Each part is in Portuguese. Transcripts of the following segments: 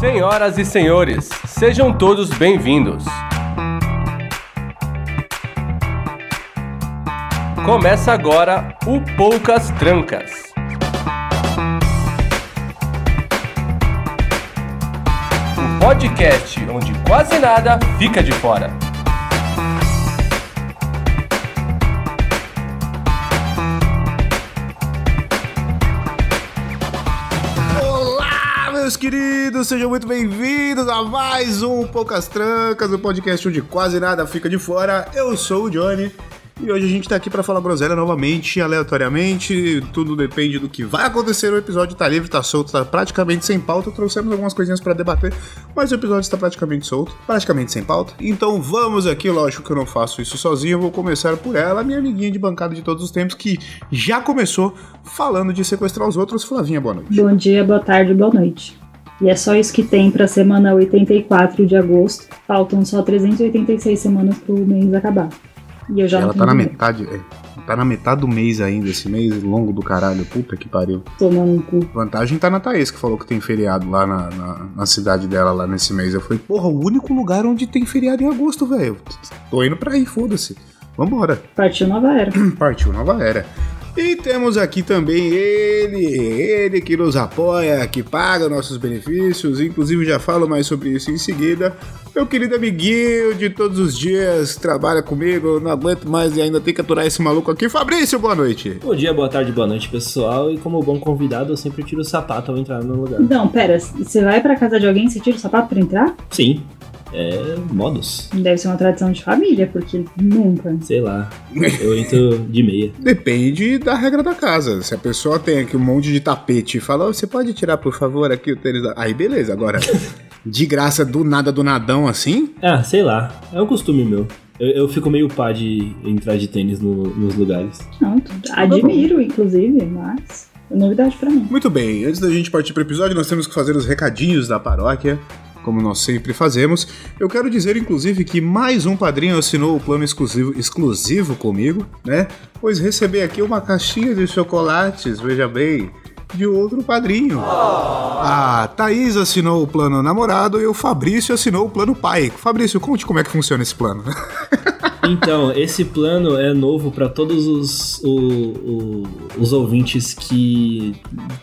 Senhoras e senhores, sejam todos bem-vindos. Começa agora o Poucas Trancas. O podcast onde quase nada fica de fora. Olá, meus queridos, sejam muito bem-vindos a mais um Poucas Trancas, o podcast onde quase nada fica de fora. Eu sou o Johnny e hoje a gente tá aqui pra falar groselha novamente, aleatoriamente. Tudo depende do que vai acontecer. O episódio tá livre, tá solto, tá praticamente sem pauta. Trouxemos algumas coisinhas pra debater, mas o episódio está praticamente solto, praticamente sem pauta. Então vamos aqui, lógico que eu não faço isso sozinho. Eu vou começar por ela, minha amiguinha de bancada de todos os tempos, que já começou falando de sequestrar os outros. Flavinha, boa noite. Bom dia, boa tarde, boa noite. E é só isso que tem pra semana 84 de agosto. Faltam só 386 semanas pro mês acabar. E eu já ela não tá na dinheiro. metade. é, Tá na metade do mês ainda, esse mês longo do caralho. Puta que pariu. Tomando um cu. Vantagem tá na Thaís, que falou que tem feriado lá na, na, na cidade dela, lá nesse mês. Eu falei, porra, o único lugar onde tem feriado em agosto, velho. Tô indo pra aí, foda-se. Vambora. Partiu nova era. Partiu nova era. E temos aqui também ele, ele que nos apoia, que paga nossos benefícios, inclusive já falo mais sobre isso em seguida. Meu querido amiguinho de todos os dias, trabalha comigo, não aguento mais e ainda tem que aturar esse maluco aqui. Fabrício, boa noite. Bom dia, boa tarde, boa noite, pessoal. E como bom convidado, eu sempre tiro o sapato ao entrar no lugar. Não, pera, você vai pra casa de alguém e você tira o sapato pra entrar? Sim, é modos. Deve ser uma tradição de família, porque nunca. Sei lá, eu entro de meia. Depende da regra da casa. Se a pessoa tem aqui um monte de tapete e fala, "Ô, você pode tirar, por favor, aqui o tênis da... Aí beleza, agora, de graça, do nada, do nadão assim, Ah, sei lá, é um costume meu. Eu, eu fico meio pá de entrar de tênis no- nos lugares. Não, admiro, inclusive, mas é novidade pra mim. Muito bem, antes da gente partir para o episódio, nós temos que fazer os recadinhos da paróquia, como nós sempre fazemos. Eu quero dizer, inclusive, que mais um padrinho assinou o plano exclusivo, exclusivo comigo, né? Pois recebi aqui uma caixinha de chocolates, veja bem, de outro padrinho. A Thaís assinou o plano namorado e o Fabrício assinou o plano pai. Fabrício, conte como é que funciona esse plano. Então, esse plano é novo pra todos os, o- o- os ouvintes que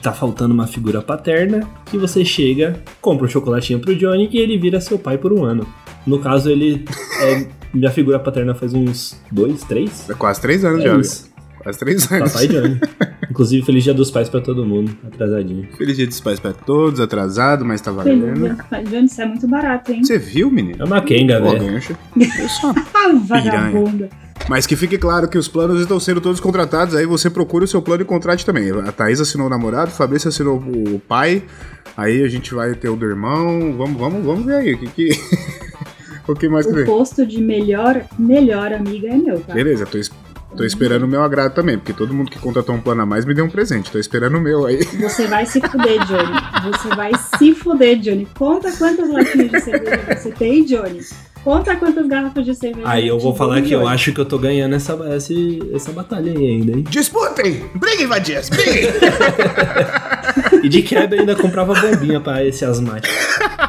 tá faltando uma figura paterna. Que você chega, compra um chocolatinho pro Johnny e ele vira seu pai por um ano. No caso, ele é minha figura paterna faz uns dois, três? É quase três anos É já. isso. Quase três anos. Papai Johnny. Inclusive, feliz dia dos pais pra todo mundo. Atrasadinho. Feliz dia dos pais pra todos, atrasado, mas tá Feliz valendo. dia. Johnny, isso é muito barato, hein? Você viu, menino? É uma Pô, velho. gancho. Eu sou uma Ah, vagabunda. Mas que fique claro que os planos estão sendo todos contratados, aí você procura o seu plano e contrate também. A Thaís assinou o namorado, o Fabrício assinou o pai, aí a gente vai ter o do irmão. Vamos, vamos, vamos ver aí. O que, que... o que mais que O tem? posto de melhor, melhor amiga é meu, tá? Beleza, tô, tô esperando o meu agrado também, porque todo mundo que contratou um plano a mais me deu um presente. Tô esperando o meu aí. Você vai se fuder, Johnny. Você vai se fuder, Johnny. Conta quantas latinhas de cerveja você tem, Johnny. Conta quantas garrafas de cerveja Aí eu vou falar que eu acho que eu tô ganhando essa, essa, essa batalha aí ainda, hein? Disputem! Briguem, vadias! Briguem! E de quebra ainda comprava bombinha pra esse asmático.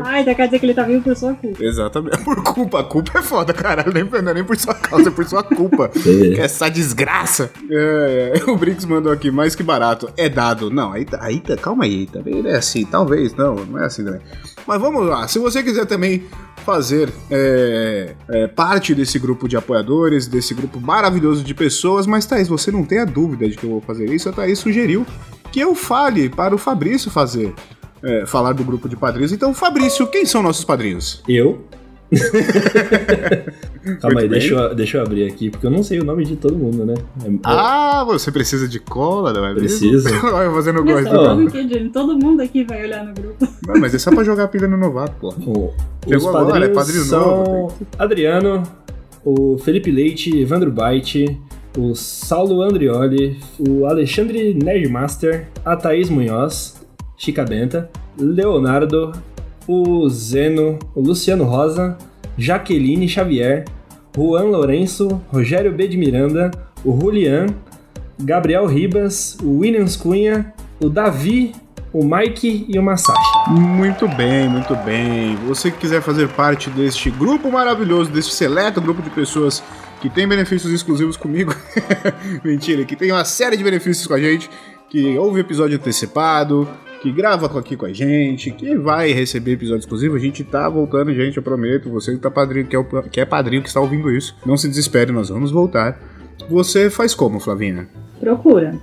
Ai, tá quer dizer que ele tá vivo por sua culpa. Exatamente. Por culpa. A culpa é foda, caralho. Nem, não é nem por sua causa, é por sua culpa. É. Essa desgraça. É, é. O Briggs mandou aqui, mais que barato. É dado. Não, aí, tá- aí tá- calma aí. Também não é assim. Talvez, não. Não é assim também. Mas vamos lá. Se você quiser também fazer é, é, parte desse grupo de apoiadores, desse grupo maravilhoso de pessoas, mas Thaís, você não tem a dúvida de que eu vou fazer isso, a Thaís sugeriu que eu fale para o Fabrício fazer. É, falar do grupo de padrinhos. Então, Fabrício, quem são nossos padrinhos? Eu? Calma aí, Muito deixa eu, deixa eu abrir aqui, porque eu não sei o nome de todo mundo, né? É- Ah, você precisa de cola, não é? Precisa. Olha, que, Johnny? Todo mundo aqui vai olhar no grupo. Não, mas é só pra jogar pilha no novato, pô. o- os Chegou agora, padrinhos é padrinho são novo, Adriano, o Felipe Leite, Evandro Baite, o Saulo Andrioli, o Alexandre Nerdmaster, a Thaís Munhoz, Chica Benta, Leonardo, o Zeno, o Luciano Rosa, Jaqueline Xavier, Juan Lourenço, Rogério B. de Miranda, o Julian, Gabriel Ribas, o Williams Cunha, o Davi o Mike e o Masashi. Muito bem, muito bem. Você que quiser fazer parte deste grupo maravilhoso, deste seleto grupo de pessoas que tem benefícios exclusivos comigo. Mentira, que tem uma série de benefícios com a gente, que ouve episódio antecipado, que grava aqui com a gente, que vai receber episódio exclusivo. A gente tá voltando, gente, eu prometo. Você que, tá padrinho, que, é, o, que é padrinho que está ouvindo isso, não se desespere, nós vamos voltar. Você faz como, Flavinha? Procura.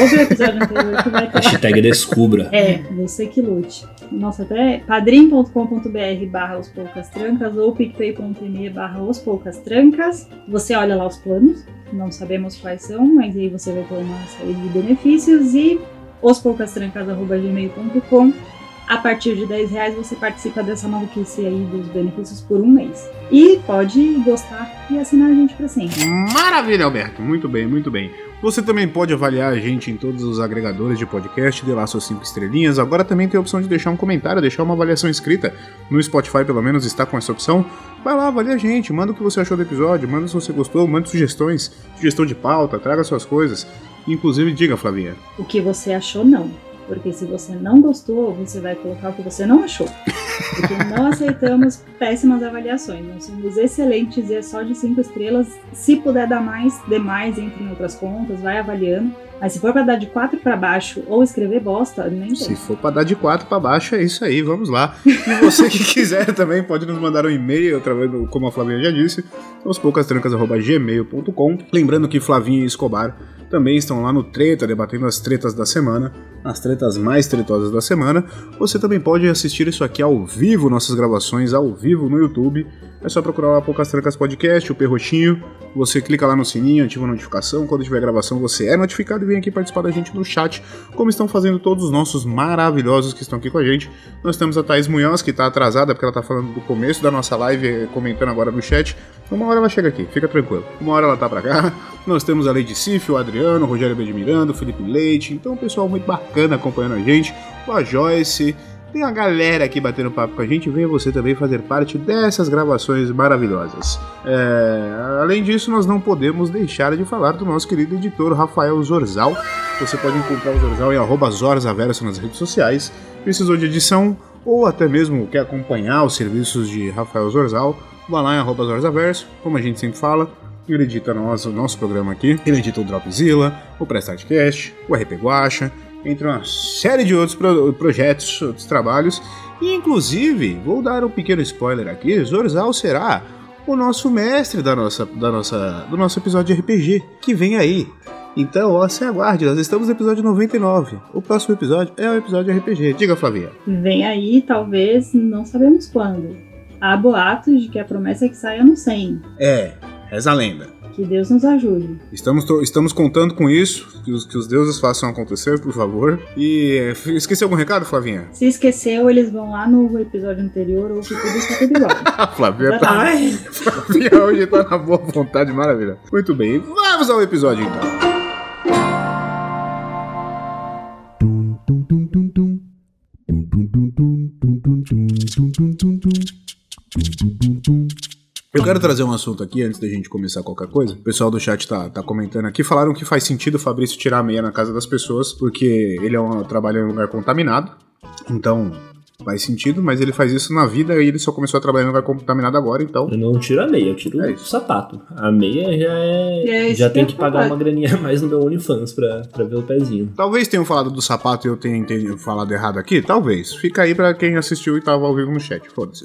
Ouve o episódio anterior que vai ter. Hashtag descubra. É, você que lute. Nossa, até padrim.com.br barra os poucas trancas ou picpay.me barra os poucas trancas. Você olha lá os planos, não sabemos quais são, mas aí você vai ter uma série de benefícios e ospoucastrancas.gmail.com a partir de 10 reais você participa dessa maluquice aí dos benefícios por um mês. E pode gostar e assinar a gente para sempre. Maravilha, Alberto. Muito bem, muito bem. Você também pode avaliar a gente em todos os agregadores de podcast, dê lá suas 5 estrelinhas. Agora também tem a opção de deixar um comentário, deixar uma avaliação escrita. No Spotify, pelo menos, está com essa opção. Vai lá, avalia a gente, manda o que você achou do episódio, manda se você gostou, manda sugestões, sugestão de pauta, traga suas coisas. Inclusive, diga, Flavinha. O que você achou, não. Porque se você não gostou, você vai colocar o que você não achou. Porque não aceitamos péssimas avaliações. Nós somos excelentes e é só de cinco estrelas. Se puder dar mais, dê mais, entre em outras contas, vai avaliando. Mas se for pra dar de 4 para baixo ou escrever bosta, nem tem. Se for pra dar de 4 para baixo, é isso aí, vamos lá. E você que quiser também pode nos mandar um e-mail, através do, como a Flavinha já disse, poucastrancas.gmail.com. Lembrando que Flavinha e Escobar também estão lá no Treta, debatendo as tretas da semana, as tretas mais tretosas da semana. Você também pode assistir isso aqui ao vivo, nossas gravações ao vivo no YouTube. É só procurar lá Poucas Trancas Podcast, o Perrotinho. Você clica lá no sininho, ativa a notificação. Quando tiver gravação, você é notificado e vem aqui participar da gente no chat, como estão fazendo todos os nossos maravilhosos que estão aqui com a gente. Nós temos a Thaís Munhoz, que está atrasada, porque ela está falando do começo da nossa live, comentando agora no chat. Uma hora ela chega aqui, fica tranquilo. Uma hora ela tá pra cá. Nós temos a Lady Sif, o Adriano, o Rogério B. de Miranda, o Felipe Leite. Então, pessoal muito bacana acompanhando a gente. A Joyce, tem a galera aqui batendo papo com a gente, venha você também fazer parte dessas gravações maravilhosas. É, além disso, nós não podemos deixar de falar do nosso querido editor Rafael Zorzal. Você pode encontrar o Zorzal em Zorzaverso nas redes sociais. Precisou de edição ou até mesmo quer acompanhar os serviços de Rafael Zorzal, vá lá em Zorzaverso, como a gente sempre fala. Ele edita nosso, o nosso programa aqui, ele edita o Dropzilla, o Prestartcast, o RP Guacha, entre uma série de outros pro projetos, outros trabalhos. E inclusive, vou dar um pequeno spoiler aqui: Zorzal será o nosso mestre da nossa, da nossa, do nosso episódio de RPG, que vem aí. Então, ó, se aguarde, nós estamos no episódio 99. O próximo episódio é o episódio de RPG. Diga, Flavinha. Vem aí, talvez, não sabemos quando. Há boatos de que a promessa é que saia no 100. É, reza a lenda. Que Deus nos ajude. Estamos, estamos contando com isso, que os, que os deuses façam acontecer, por favor. E é, esqueci algum recado, Flavinha? Se esqueceu, eles vão lá no episódio anterior ou que tudo está tudo igual. A Flavinha tá, Ai. Flavinha hoje tá na boa vontade, maravilha. Muito bem, vamos ao episódio então. Eu quero trazer um assunto aqui antes da gente começar qualquer coisa. O pessoal do chat tá, tá comentando aqui. Falaram que faz sentido o Fabrício tirar a meia na casa das pessoas, porque ele é um, trabalha em um lugar contaminado. Então, faz sentido, mas ele faz isso na vida e ele só começou a trabalhar em um lugar contaminado agora, então. Eu não tiro a meia, eu tiro É o sapato. A meia já é. É já tem que pagar uma graninha a mais no meu OnlyFans pra, pra ver o pezinho. Talvez tenham falado do sapato e eu tenha entendido, falado errado aqui. Talvez. Fica aí pra quem assistiu e tava ao vivo no chat. Foda-se.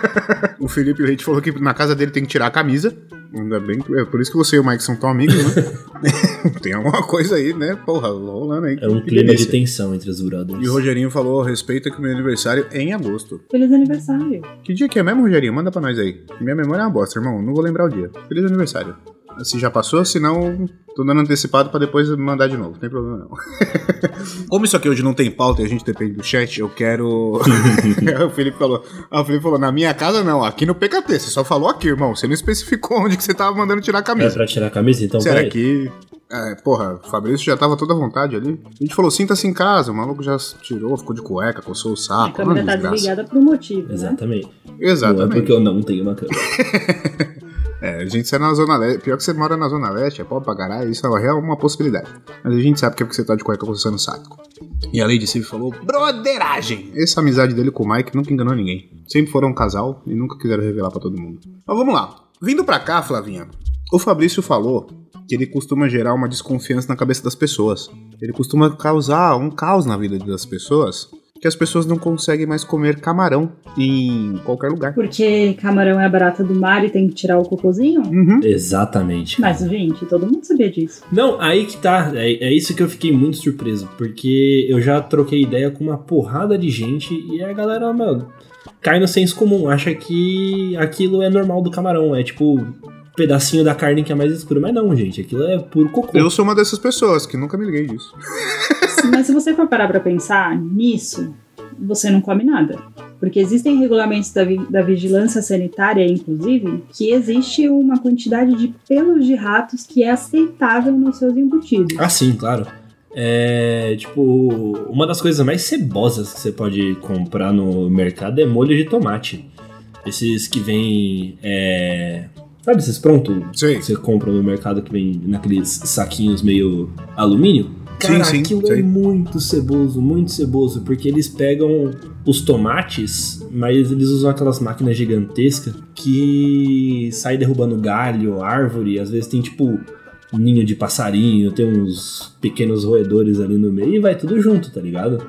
o Felipe Leite falou que na casa dele tem que tirar a camisa. Ainda bem que. É por isso que você e o Mike são tão amigos, né? tem alguma coisa aí, né? Porra, rolando aí. É um clima de tensão entre os brothers. E o Rogerinho falou: respeita que meu aniversário é em agosto. Feliz aniversário. Que dia que é mesmo, Rogerinho? Manda pra nós aí. Minha memória é uma bosta, irmão. Não vou lembrar o dia. Feliz aniversário. Se já passou, se não, tô dando antecipado pra depois mandar de novo. Não tem problema não. Como isso aqui hoje não tem pauta e a gente depende do chat, eu quero. o Felipe falou. Ah, o Felipe falou: na minha casa não, aqui no PKT. Você só falou aqui, irmão. Você não especificou onde que você tava mandando tirar a É camisa. pra tirar a camisa, então Será que. É, porra, o Fabrício já tava toda à vontade ali. A gente falou, sinta-se em casa. O maluco já tirou, ficou de cueca, coçou o a saco. câmera Uma tá desgraça. desligada por um motivo, né? Exatamente. Não é Exatamente. porque eu não tenho uma câmera. É, a gente sai na Zona Leste. Pior que você mora na Zona Leste, é pobre pra caralho, isso é uma possibilidade. Mas a gente sabe que é porque você tá de cueca coçando o saco. E a Lady Sif falou, broderagem! Essa amizade dele com o Mike nunca enganou ninguém. Sempre foram um casal e nunca quiseram revelar pra todo mundo. Mas vamos lá. Vindo pra cá, Flavinha, o Fabrício falou que ele costuma gerar uma desconfiança na cabeça das pessoas. Ele costuma causar um caos na vida das pessoas que as pessoas não conseguem mais comer camarão em qualquer lugar. Porque camarão é a barata do mar e tem que tirar o cocôzinho? Uhum. Exatamente. Mas, gente, todo mundo sabia disso. Não, aí que tá. É, é isso que eu fiquei muito surpreso. Porque eu já troquei ideia com uma porrada de gente e a galera, mano, cai no senso comum. Acha que aquilo é normal do camarão. É tipo pedacinho da carne que é mais escuro. Mas não, gente. Aquilo é puro cocô. Eu sou uma dessas pessoas que nunca me liguei disso. Mas se você for parar pra pensar nisso, você não come nada. Porque existem regulamentos da, vi- da vigilância sanitária, inclusive, que existe uma quantidade de pelos de ratos que é aceitável nos seus embutidos. Ah, sim, claro. É, tipo, uma das coisas mais cebosas que você pode comprar no mercado é molho de tomate. Esses que vem, é, sabe esses pronto? Que Você compra no mercado que vem naqueles saquinhos meio alumínio? Cara, Sim, sim, aquilo sei. é muito ceboso, muito ceboso, porque eles pegam os tomates, mas eles usam aquelas máquinas gigantescas que sai derrubando galho, árvore, às vezes tem tipo ninho de passarinho, tem uns pequenos roedores ali no meio e vai tudo junto, tá ligado?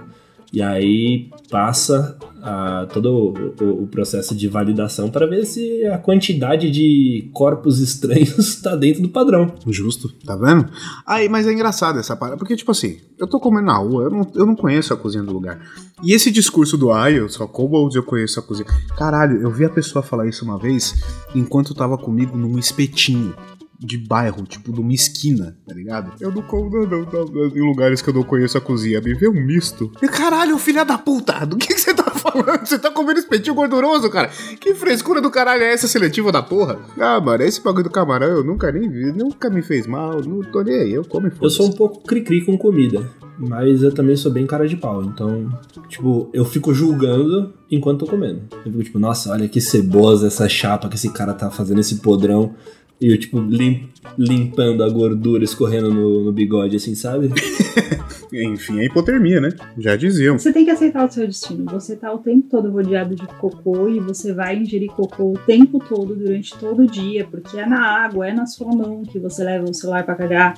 E aí passa ah, todo o, o- processo de validação para ver se a quantidade de corpos estranhos tá dentro do padrão. Justo, tá vendo? Aí, mas é engraçado essa parada, porque, tipo assim, eu tô comendo na rua, eu não, eu não conheço a cozinha do lugar. E esse discurso do ai, eu só como onde eu conheço a cozinha. Caralho, eu vi a pessoa falar isso uma vez enquanto tava comigo num espetinho de bairro, tipo, de uma esquina, tá ligado? Eu não como, não, não, não, não, em lugares que eu não conheço a cozinha. Me vê um misto. E, caralho, filha da puta, do que, que você tá falando? Você tá comendo espetinho gorduroso, cara? Que frescura do caralho é essa seletiva da porra? Ah, mano, esse bagulho do camarão eu nunca nem vi, nunca me fez mal, não tô nem aí, eu como e Eu sou um pouco cri-cri com comida, mas eu também sou bem cara de pau. Então, tipo, eu fico julgando enquanto tô comendo. Eu fico tipo, nossa, olha que cebosa essa chapa que esse cara tá fazendo esse podrão. E eu, tipo, lim- limpando a gordura escorrendo no, no bigode, assim, sabe? Enfim, é hipotermia, né? Já diziam. Você tem que aceitar o seu destino. Você tá o tempo todo rodeado de cocô e você vai ingerir cocô o tempo todo, durante todo o dia, porque é na água, é na sua mão que você leva o celular pra cagar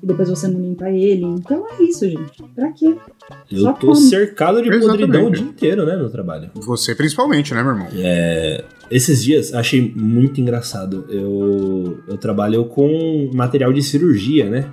e depois você não limpa ele. Então é isso, gente. Pra quê? Eu Só tô come. cercado de Exatamente. podridão o dia inteiro, né, no trabalho. Você principalmente, né, meu irmão? É, esses dias achei muito engraçado. Eu, eu trabalho com material de cirurgia, né?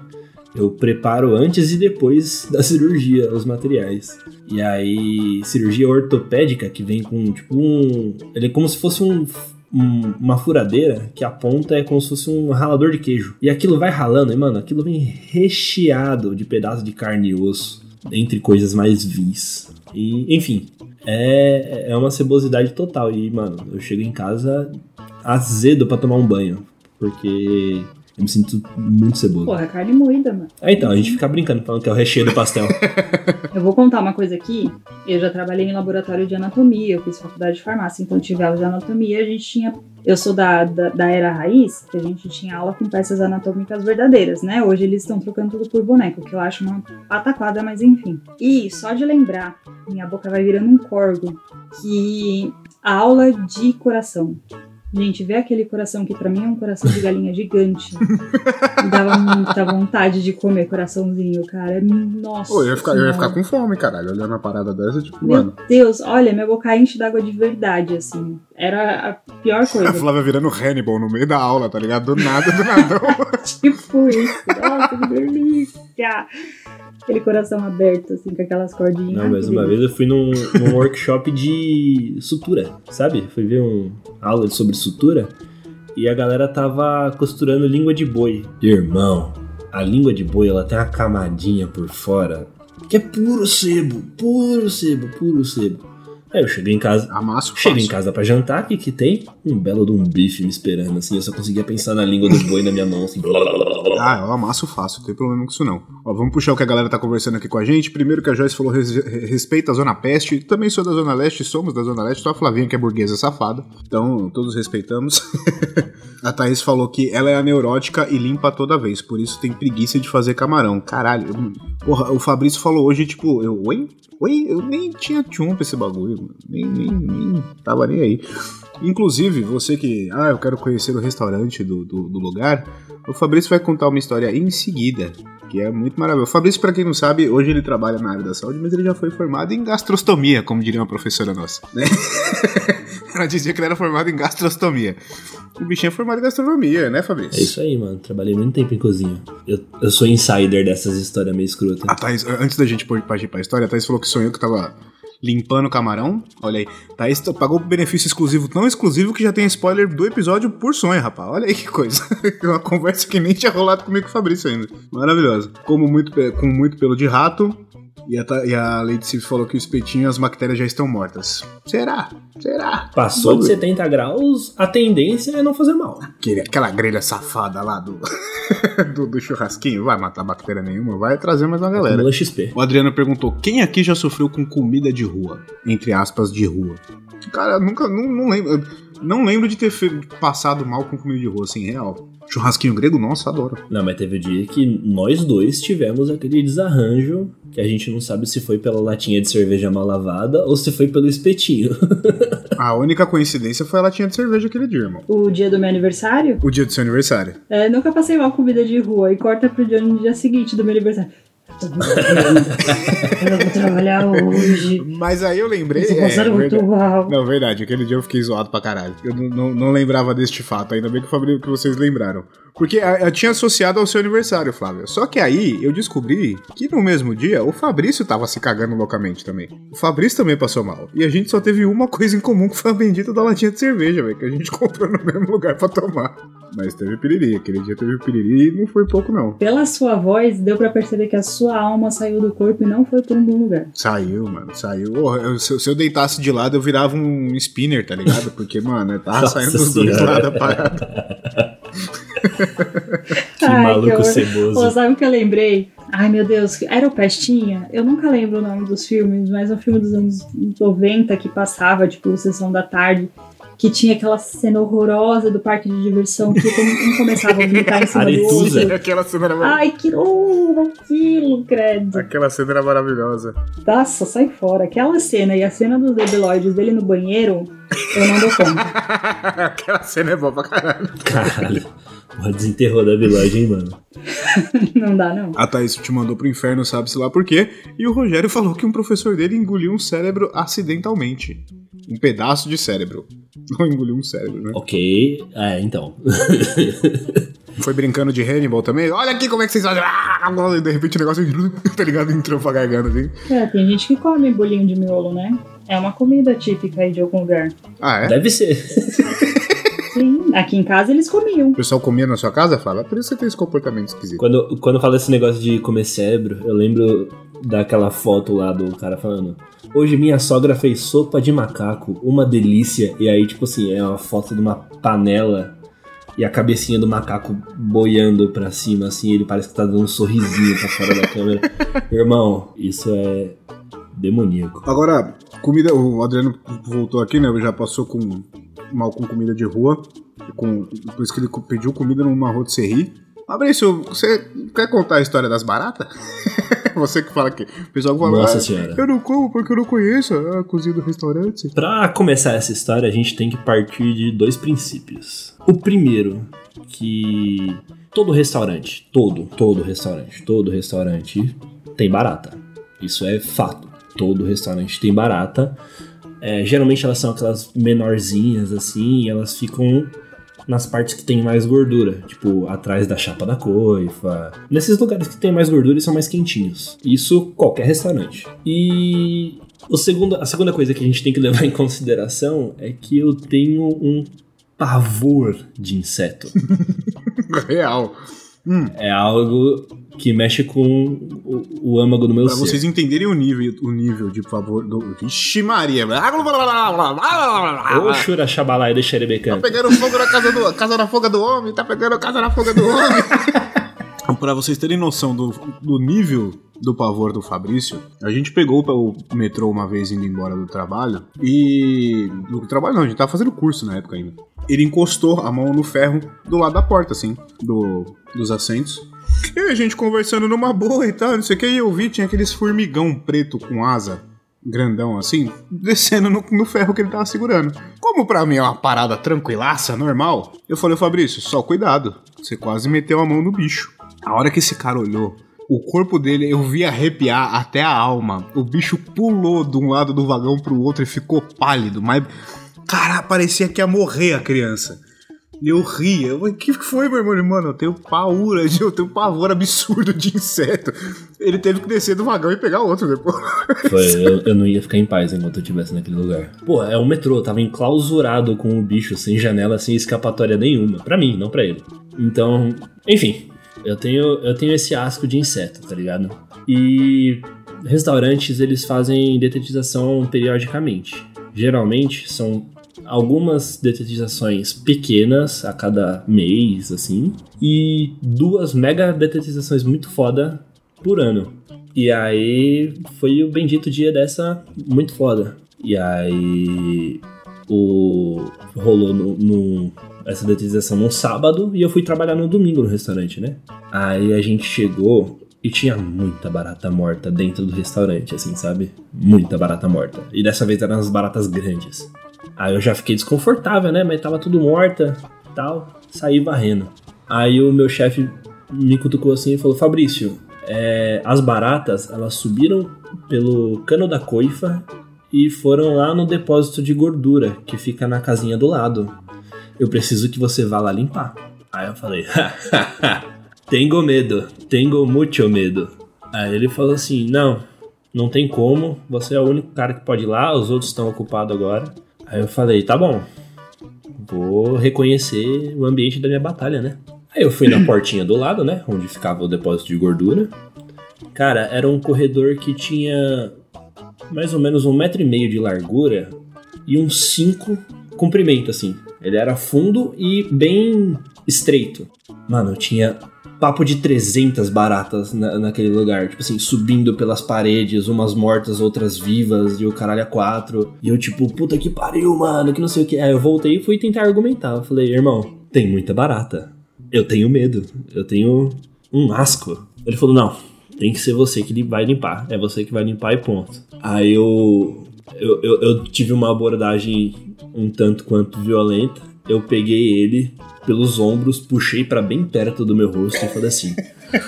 Eu preparo antes e depois da cirurgia os materiais. E aí, cirurgia ortopédica que vem com tipo um. Ele é como se fosse um. um- uma furadeira que a ponta é como se fosse um ralador de queijo. E aquilo vai ralando, e mano, aquilo vem recheado de pedaços de carne e osso, entre coisas mais vis. E, enfim, é, é uma cebosidade total. E, mano, eu chego em casa azedo pra tomar um banho. Porque eu me sinto muito ceboso. Porra, carne moída, mano. É, então, a gente fica brincando falando que é o recheio do pastel. Eu vou contar uma coisa aqui. Eu já trabalhei em laboratório de anatomia, eu fiz faculdade de farmácia, então tive aula de anatomia. A gente tinha. Eu sou da, da, da era raiz, que a gente tinha aula com peças anatômicas verdadeiras, né? Hoje eles estão trocando tudo por boneco, que eu acho uma pataquada, mas enfim. E só de lembrar, minha boca vai virando um corgo, que a aula de coração. Gente, ver aquele coração que pra mim é um coração de galinha gigante. Me dava muita vontade de comer coraçãozinho, cara. Nossa. Pô, eu ia, ficar, eu ia ficar com fome, caralho, olhando a parada dessa, tipo, Meu mano. Deus, olha, minha boca enche d'água de verdade, assim. Era a pior A coisa. Flávia virando Hannibal no meio da aula, tá ligado? Do nada, do nada. tipo isso. Nossa, que delícia! Aquele coração aberto, assim, com aquelas cordinhas. Não, mas uma vez eu fui num, num workshop de sutura, sabe? Fui ver uma aula sobre sutura e a galera tava costurando língua de boi. Irmão, a língua de boi ela tem uma camadinha por fora que é puro sebo, puro sebo, puro sebo. Aí eu cheguei em casa, Amasso Chego em casa pra jantar, o que que tem? Um belo de um bife me esperando, assim. Eu só conseguia pensar na língua do boi na minha mão, assim. Ah, eu amasso fácil, não tem problema com isso não. Ó, vamos puxar o que a galera tá conversando aqui com a gente. Primeiro que a Joyce falou res, respeita a Zona Peste. Também sou da Zona Leste, somos da Zona Leste. Só a Flavinha que é burguesa safada. Então, todos respeitamos. a Thaís falou que ela é neurótica e limpa toda vez. Por isso tem preguiça de fazer camarão. Caralho. eu- Porra, o Fabrício falou hoje, tipo, eu, oi? Oi? Eu nem tinha tchum pra esse bagulho. Nem, nem, nem tava nem aí. Inclusive, você que, ah, eu quero conhecer o restaurante do, do, do lugar, o Fabrício vai contar uma história em seguida, que é muito maravilhosa. O Fabrício, pra quem não sabe, hoje ele trabalha na área da saúde, mas ele já foi formado em gastrostomia, como diria uma professora nossa, né? Ela dizia que ele era formado em gastrostomia. O bichinho é formado em gastronomia, né, Fabrício? É isso aí, mano. Trabalhei muito tempo em cozinha. Eu, eu sou insider dessas histórias meio escrotas. A Thaís, antes da gente partir pra história, a Thaís falou que sonhou que tava limpando o camarão. Olha aí. Thaís t- pagou um benefício exclusivo, tão exclusivo que já tem spoiler do episódio por sonho, rapaz. Olha aí que coisa. Uma conversa que nem tinha rolado comigo com o Fabrício ainda. Maravilhosa. Como muito, com muito pelo de rato. E a, e a Lady Sif falou que o espetinho e as bactérias já estão mortas. Será? Será? Passou de Bagulho. 70 graus, a tendência é não fazer mal. Aquele- Aquela grelha safada lá do, do, do churrasquinho. Vai matar bactéria nenhuma, vai trazer mais uma galera. XP. O Adriano perguntou: quem aqui já sofreu com comida de rua? Entre aspas, de rua. Cara, nunca. Não, não lembro. Não lembro de ter passado mal com comida de rua, assim, real. Churrasquinho grego, nossa, adoro. Não, mas teve o dia que nós dois tivemos aquele desarranjo que a gente não sabe se foi pela latinha de cerveja mal lavada ou se foi pelo espetinho. A única coincidência foi a latinha de cerveja aquele dia, irmão. O dia do meu aniversário, O dia do seu aniversário. é, nunca passei mal comida de rua e corta pro dia no dia seguinte do meu aniversário. Eu vou trabalhar hoje. Mas aí eu lembrei. É, passaram muito verdade. mal. Não, verdade, aquele dia eu fiquei zoado pra caralho. Eu não, não- não lembrava deste fato, ainda bem que, o Fabrício, que vocês lembraram. Porque eu tinha associado ao seu aniversário, Flávio. Só que aí eu descobri que no mesmo dia o Fabrício tava se cagando loucamente também. O Fabrício também passou mal. E a gente só teve uma coisa em comum que foi a bendita da latinha de cerveja, velho, que a gente comprou no mesmo lugar pra tomar. Mas teve piriri, aquele dia teve piriri e não foi pouco não. Pela sua voz, deu pra perceber que a sua alma saiu do corpo e não foi pra um bom lugar. Saiu, mano, saiu. Ô, eu- se, eu- se eu deitasse de lado, eu virava um spinner, tá ligado? Porque, mano, tava Nossa saindo dos dois lados a parada. Que Ai, maluco que ceboso. Pô, sabe o que eu lembrei? Ai, meu Deus, era o Pestinha? Eu nunca lembro o nome dos filmes, mas é um filme dos anos 90 que passava, tipo, Sessão da Tarde, que tinha aquela cena horrorosa do parque de diversão que um começava a vomitar em cima do outro. Aquela cena era Ai, que horror, aquilo, credo. Aquela cena era maravilhosa. Nossa, sai fora. Aquela cena e a cena dos debiloides dele no banheiro, eu não dou conta. Aquela cena é boa pra caralho. Caralho. Porra, desenterrou da vilagem, hein, mano. Não dá, não. A Thaís te mandou pro inferno, sabe-se lá por quê. E o Rogério falou que um professor dele engoliu um cérebro acidentalmente. Um pedaço de cérebro. Não engoliu um cérebro, né? Ok. É, então. Foi brincando de Hannibal também. Olha aqui como é que vocês fazem. Ah, E de repente o negócio, tá ligado? Entrou pra garganta assim. É, tem gente que come bolinho de miolo, né? É uma comida típica aí de algum lugar. Ah, é? Deve ser. Sim, aqui em casa eles comiam. O pessoal comia na sua casa, fala? Por isso você tem esse comportamento esquisito. Quando, quando fala esse negócio de comer cérebro, eu lembro daquela foto lá do cara falando. Hoje minha sogra fez sopa de macaco, uma delícia. E aí, tipo assim, é uma foto de uma panela e a cabecinha do macaco boiando pra cima, assim, ele parece que tá dando um sorrisinho pra fora da câmera. Irmão, isso é demoníaco. Agora, comida. O Adriano voltou aqui, né? Já passou com mal com comida de rua. Com, por isso que ele pediu comida numa rotisserie. Fabrício, você quer contar a história das baratas? você que fala que. Pessoal fala. Nossa "Ah, senhora. Eu não como porque eu não conheço a cozinha do restaurante. Pra começar essa história, a gente tem que partir de dois princípios. O primeiro, que todo restaurante, todo, todo restaurante, todo restaurante tem barata. Isso é fato. Todo restaurante tem barata. É, geralmente elas são aquelas menorzinhas assim, e elas ficam nas partes que tem mais gordura, tipo atrás da chapa da coifa. Nesses lugares que tem mais gordura eles são mais quentinhos. Isso qualquer restaurante. E o segundo, a segunda coisa que a gente tem que levar em consideração é que eu tenho um pavor de inseto. Real. É algo que mexe com o, o âmago do meu Pra ser. vocês entenderem o nível, o nível de favor do. Vixe Maria! Tá Ô, Shura Shabalai de Xerebecan. pegando fogo na casa do. Casa na foga do homem, tá pegando casa na foga do homem. Pra vocês terem noção do, do nível do pavor do Fabrício, a gente pegou o metrô uma vez indo embora do trabalho e. Do trabalho não, a gente tava fazendo curso na época ainda. Ele encostou a mão no ferro do lado da porta, assim, do, dos assentos. E a gente conversando numa boa e tal, não sei o que, e eu vi, tinha aqueles formigão preto com asa grandão assim, descendo no, no, ferro que ele tava segurando. Como pra mim é uma parada tranquilaça, normal, eu falei, Fabrício, só cuidado. Você quase meteu a mão no bicho. A hora que esse cara olhou, o corpo dele eu vi arrepiar até a alma. O bicho pulou de um lado do vagão pro outro e ficou pálido, mas. Cara, parecia que ia morrer a criança. Eu ria. O que foi, meu irmão? Mano, eu tenho paura, eu tenho pavor absurdo de inseto. Ele teve que descer do vagão e pegar outro depois. Foi, eu, eu não ia ficar em paz enquanto eu estivesse naquele lugar. Pô, é um metrô, tava enclausurado com o bicho, sem janela, sem escapatória nenhuma. Pra mim, não pra ele. Então, enfim, eu tenho, eu tenho esse asco de inseto, tá ligado? E restaurantes, eles fazem detetização periodicamente. Geralmente são algumas detetizações pequenas a cada mês, assim, e duas mega detetizações muito foda por ano. E aí foi o bendito dia dessa muito foda. E aí o rolou no, no, essa detetização num sábado e eu fui trabalhar no domingo no restaurante, né? Aí a gente chegou e tinha muita barata morta dentro do restaurante, assim, sabe? Muita barata morta. E dessa vez eram as baratas grandes. Aí eu já fiquei desconfortável, né? Mas tava tudo morta tal. Saí varrendo. Aí o meu chefe me cutucou assim e falou: Fabrício, é, as baratas elas subiram pelo cano da coifa e foram lá no depósito de gordura que fica na casinha do lado. Eu preciso que você vá lá limpar. Aí eu falei: Tengo medo, tengo muito medo. Aí ele falou assim: Não, não tem como, você é o único cara que pode ir lá, os outros estão ocupados agora. Aí eu falei, tá bom, vou reconhecer o ambiente da minha batalha, né? Aí eu fui na portinha do lado, né? Onde ficava o depósito de gordura. Cara, era um corredor que tinha mais ou menos um metro e meio de largura e uns cinco comprimento, assim. Ele era fundo e bem estreito. Mano, tinha papo de 300 baratas na, naquele lugar. Tipo assim, subindo pelas paredes, umas mortas, outras vivas, e o caralho a quatro. E eu, tipo, puta que pariu, mano, que não sei o que. Aí eu voltei e fui tentar argumentar. Eu falei, irmão, tem muita barata. Eu tenho medo. Eu tenho um asco. Ele falou, não, tem que ser você que vai limpar. É você que vai limpar e ponto. Aí eu, eu, eu, eu tive uma abordagem um tanto quanto violenta. Eu peguei ele, pelos ombros, puxei para bem perto do meu rosto e falei assim: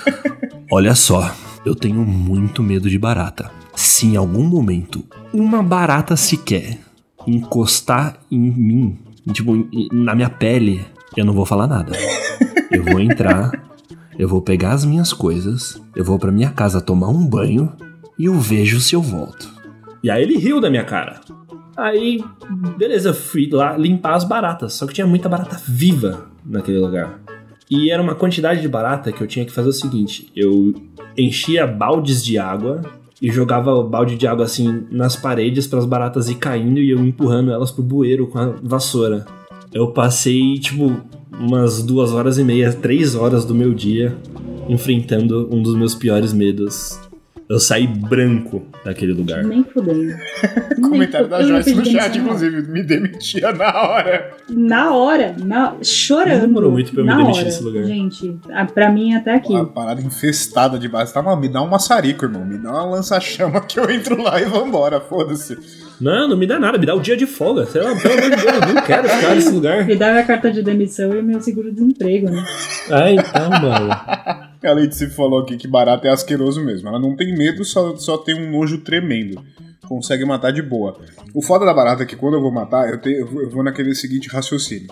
Olha só, eu tenho muito medo de barata. Se em algum momento uma barata sequer encostar em mim, tipo, na minha pele, eu não vou falar nada. Eu vou entrar, eu vou pegar as minhas coisas, eu vou para minha casa tomar um banho e eu vejo se eu volto. E aí ele riu da minha cara. Aí, beleza, fui lá limpar as baratas. Só que tinha muita barata viva naquele lugar. E era uma quantidade de barata que eu tinha que fazer o seguinte: eu enchia baldes de água e jogava o balde de água assim nas paredes para as baratas ir caindo e eu empurrando elas pro bueiro com a vassoura. Eu passei, tipo, umas duas horas e meia, três horas do meu dia enfrentando um dos meus piores medos eu saí branco daquele lugar. Nem fudendo. Comentário da Joyce no chat, inclusive, me demitia na hora. Na hora, na, chorando. Não demorou muito pra eu me demitir desse lugar. Gente, pra mim até aqui. Uma parada infestada de base. Tá, me dá um maçarico, irmão. Me dá uma lança-chama que eu entro lá e vambora, foda-se. Não, não me dá nada, me dá o dia de folga. Sei lá, pelo amor de Deus, eu não quero ficar nesse lugar. Me dá minha carta de demissão e meu seguro-desemprego, né? Ah, então, mano. A Leite falou aqui que barata é asqueroso mesmo. Ela não tem medo, só, só tem um nojo tremendo. Consegue matar de boa. O foda da barata é que quando eu vou matar, eu, te, eu vou naquele seguinte raciocínio.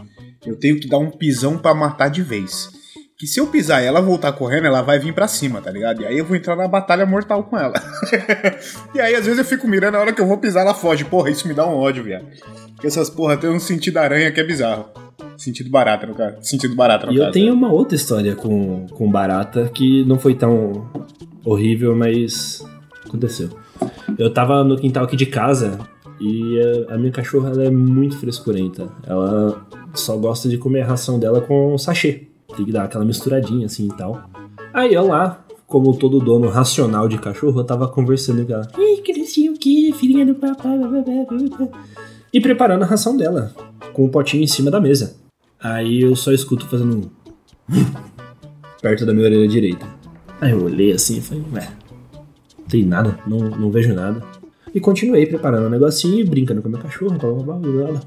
Eu tenho que dar um pisão para matar de vez. Que se eu pisar e ela voltar correndo, ela vai vir para cima, tá ligado? E aí eu vou entrar na batalha mortal com ela. e aí às vezes eu fico mirando, na hora que eu vou pisar, ela foge. Porra, isso me dá um ódio, viado. Porque essas porra tem um sentido aranha que é bizarro. Sentido barata, no caso. Sentido barata, no e caso. eu tenho uma outra história com, com barata que não foi tão horrível, mas aconteceu. Eu tava no quintal aqui de casa e a, a minha cachorra ela é muito frescurenta. Ela só gosta de comer a ração dela com sachê. Tem que dar aquela misturadinha assim e tal. Aí eu lá, como todo dono racional de cachorro, eu tava conversando com ela. Ih, que não o que, filhinha do papai. blá, blá, blá, blá, blá." E preparando a ração dela, com o potinho em cima da mesa. Aí eu só escuto fazendo um. perto da minha orelha direita. Aí eu olhei assim e falei, ué, não tem nada, não, não vejo nada. E continuei preparando o negocinho, brincando com a minha cachorra, blá, blá, blá, blá,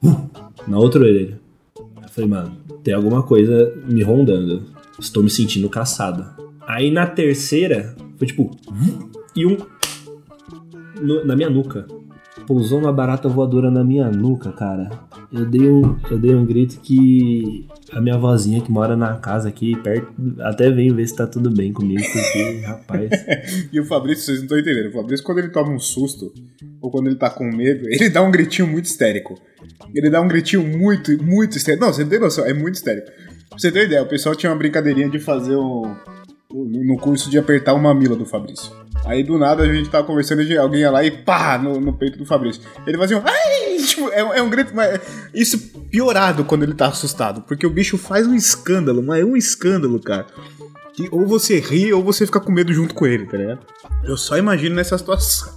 blá. Na outra orelha. Eu falei, mano, tem alguma coisa me rondando. Estou me sentindo caçado. Aí na terceira, foi tipo. E um. no- na minha nuca. Pousou uma barata voadora na minha nuca, cara. Eu dei um, eu dei um grito que a minha vozinha que mora na casa aqui perto até veio ver se tá tudo bem comigo, porque, rapaz. E o Fabrício, vocês não estão entendendo. O Fabrício, quando ele toma um susto, ou quando ele tá com medo, ele dá um gritinho muito histérico. Ele dá um gritinho muito, muito histérico. Não, você não tem noção, é muito histérico. Pra você ter ideia, o pessoal tinha uma brincadeirinha de fazer um. No curso de apertar o mamilo do Fabrício. Aí do nada a gente tava conversando e alguém ia lá e pá, no, no peito do Fabrício. Ele fazia um. Ai! Tipo, é, um- é um grito. Mas isso piorado quando ele tá assustado. Porque o bicho faz um escândalo, mas é um escândalo, cara. Que ou você ri ou você fica com medo junto com ele, tá ligado? Eu só imagino nessa situação.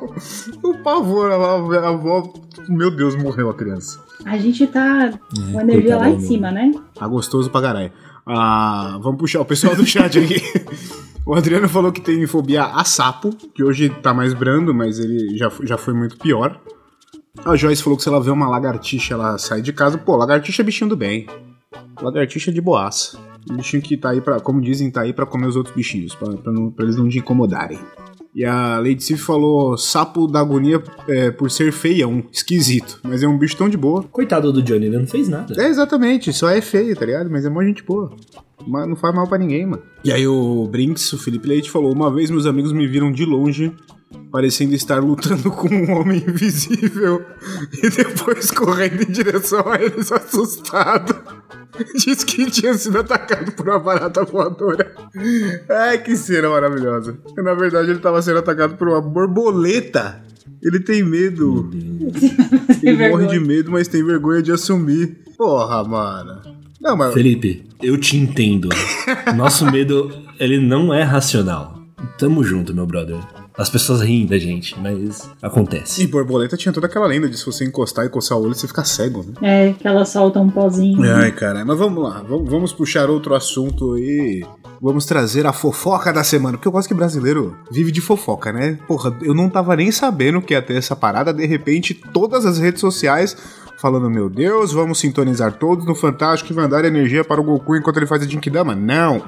o pavor, a, avó. Meu Deus, morreu a criança. A gente tá com a energia lá em coitada, cima, né? Tá gostoso pra caralho. Ah, vamos puxar o pessoal do chat aqui. o Adriano falou que tem fobia a sapo, que hoje tá mais brando, mas ele já, já foi muito pior. A Joyce falou que se ela vê uma lagartixa, ela sai de casa. Pô, lagartixa é bichinho do bem. Lagartixa é de boaça. Um bichinho que tá aí pra, como dizem, tá aí pra comer os outros bichinhos, pra eles não te incomodarem. E a Lady Sif falou sapo da agonia é, por ser feião, esquisito. Mas é um bicho tão de boa. Coitado do Johnny, ele não fez nada. É, exatamente, só é feio, tá ligado? Mas é mó gente boa. Mas não faz mal pra ninguém, mano. E aí o Brinks, o Felipe Leite, falou: Uma vez meus amigos me viram de longe, parecendo estar lutando com um homem invisível, e depois correndo em direção a eles assustado. Diz que tinha sido atacado por uma barata voadora. Ai, que cena maravilhosa. Na verdade, ele tava sendo atacado por uma borboleta. Ele tem medo. Ele morre de medo, mas tem vergonha de assumir. Porra, mano. Não, mas. Felipe, eu te entendo. Nosso medo, ele não é racional. Tamo junto, meu brother. As pessoas riem da gente, mas E acontece. borboleta tinha toda aquela lenda de se você encostar e coçar o olho, você fica cego, né? É, que ela solta um pozinho. Ai, cara, mas vamos lá, vamos, vamos puxar outro assunto aí. Vamos trazer a fofoca da semana, porque eu gosto que brasileiro vive de fofoca, né? Porra, eu não tava nem sabendo que ia ter essa parada, de repente todas as redes sociais falando, meu Deus, vamos sintonizar todos no Fantástico e vai dar energia para o Goku enquanto ele faz a Jinkidama. Não!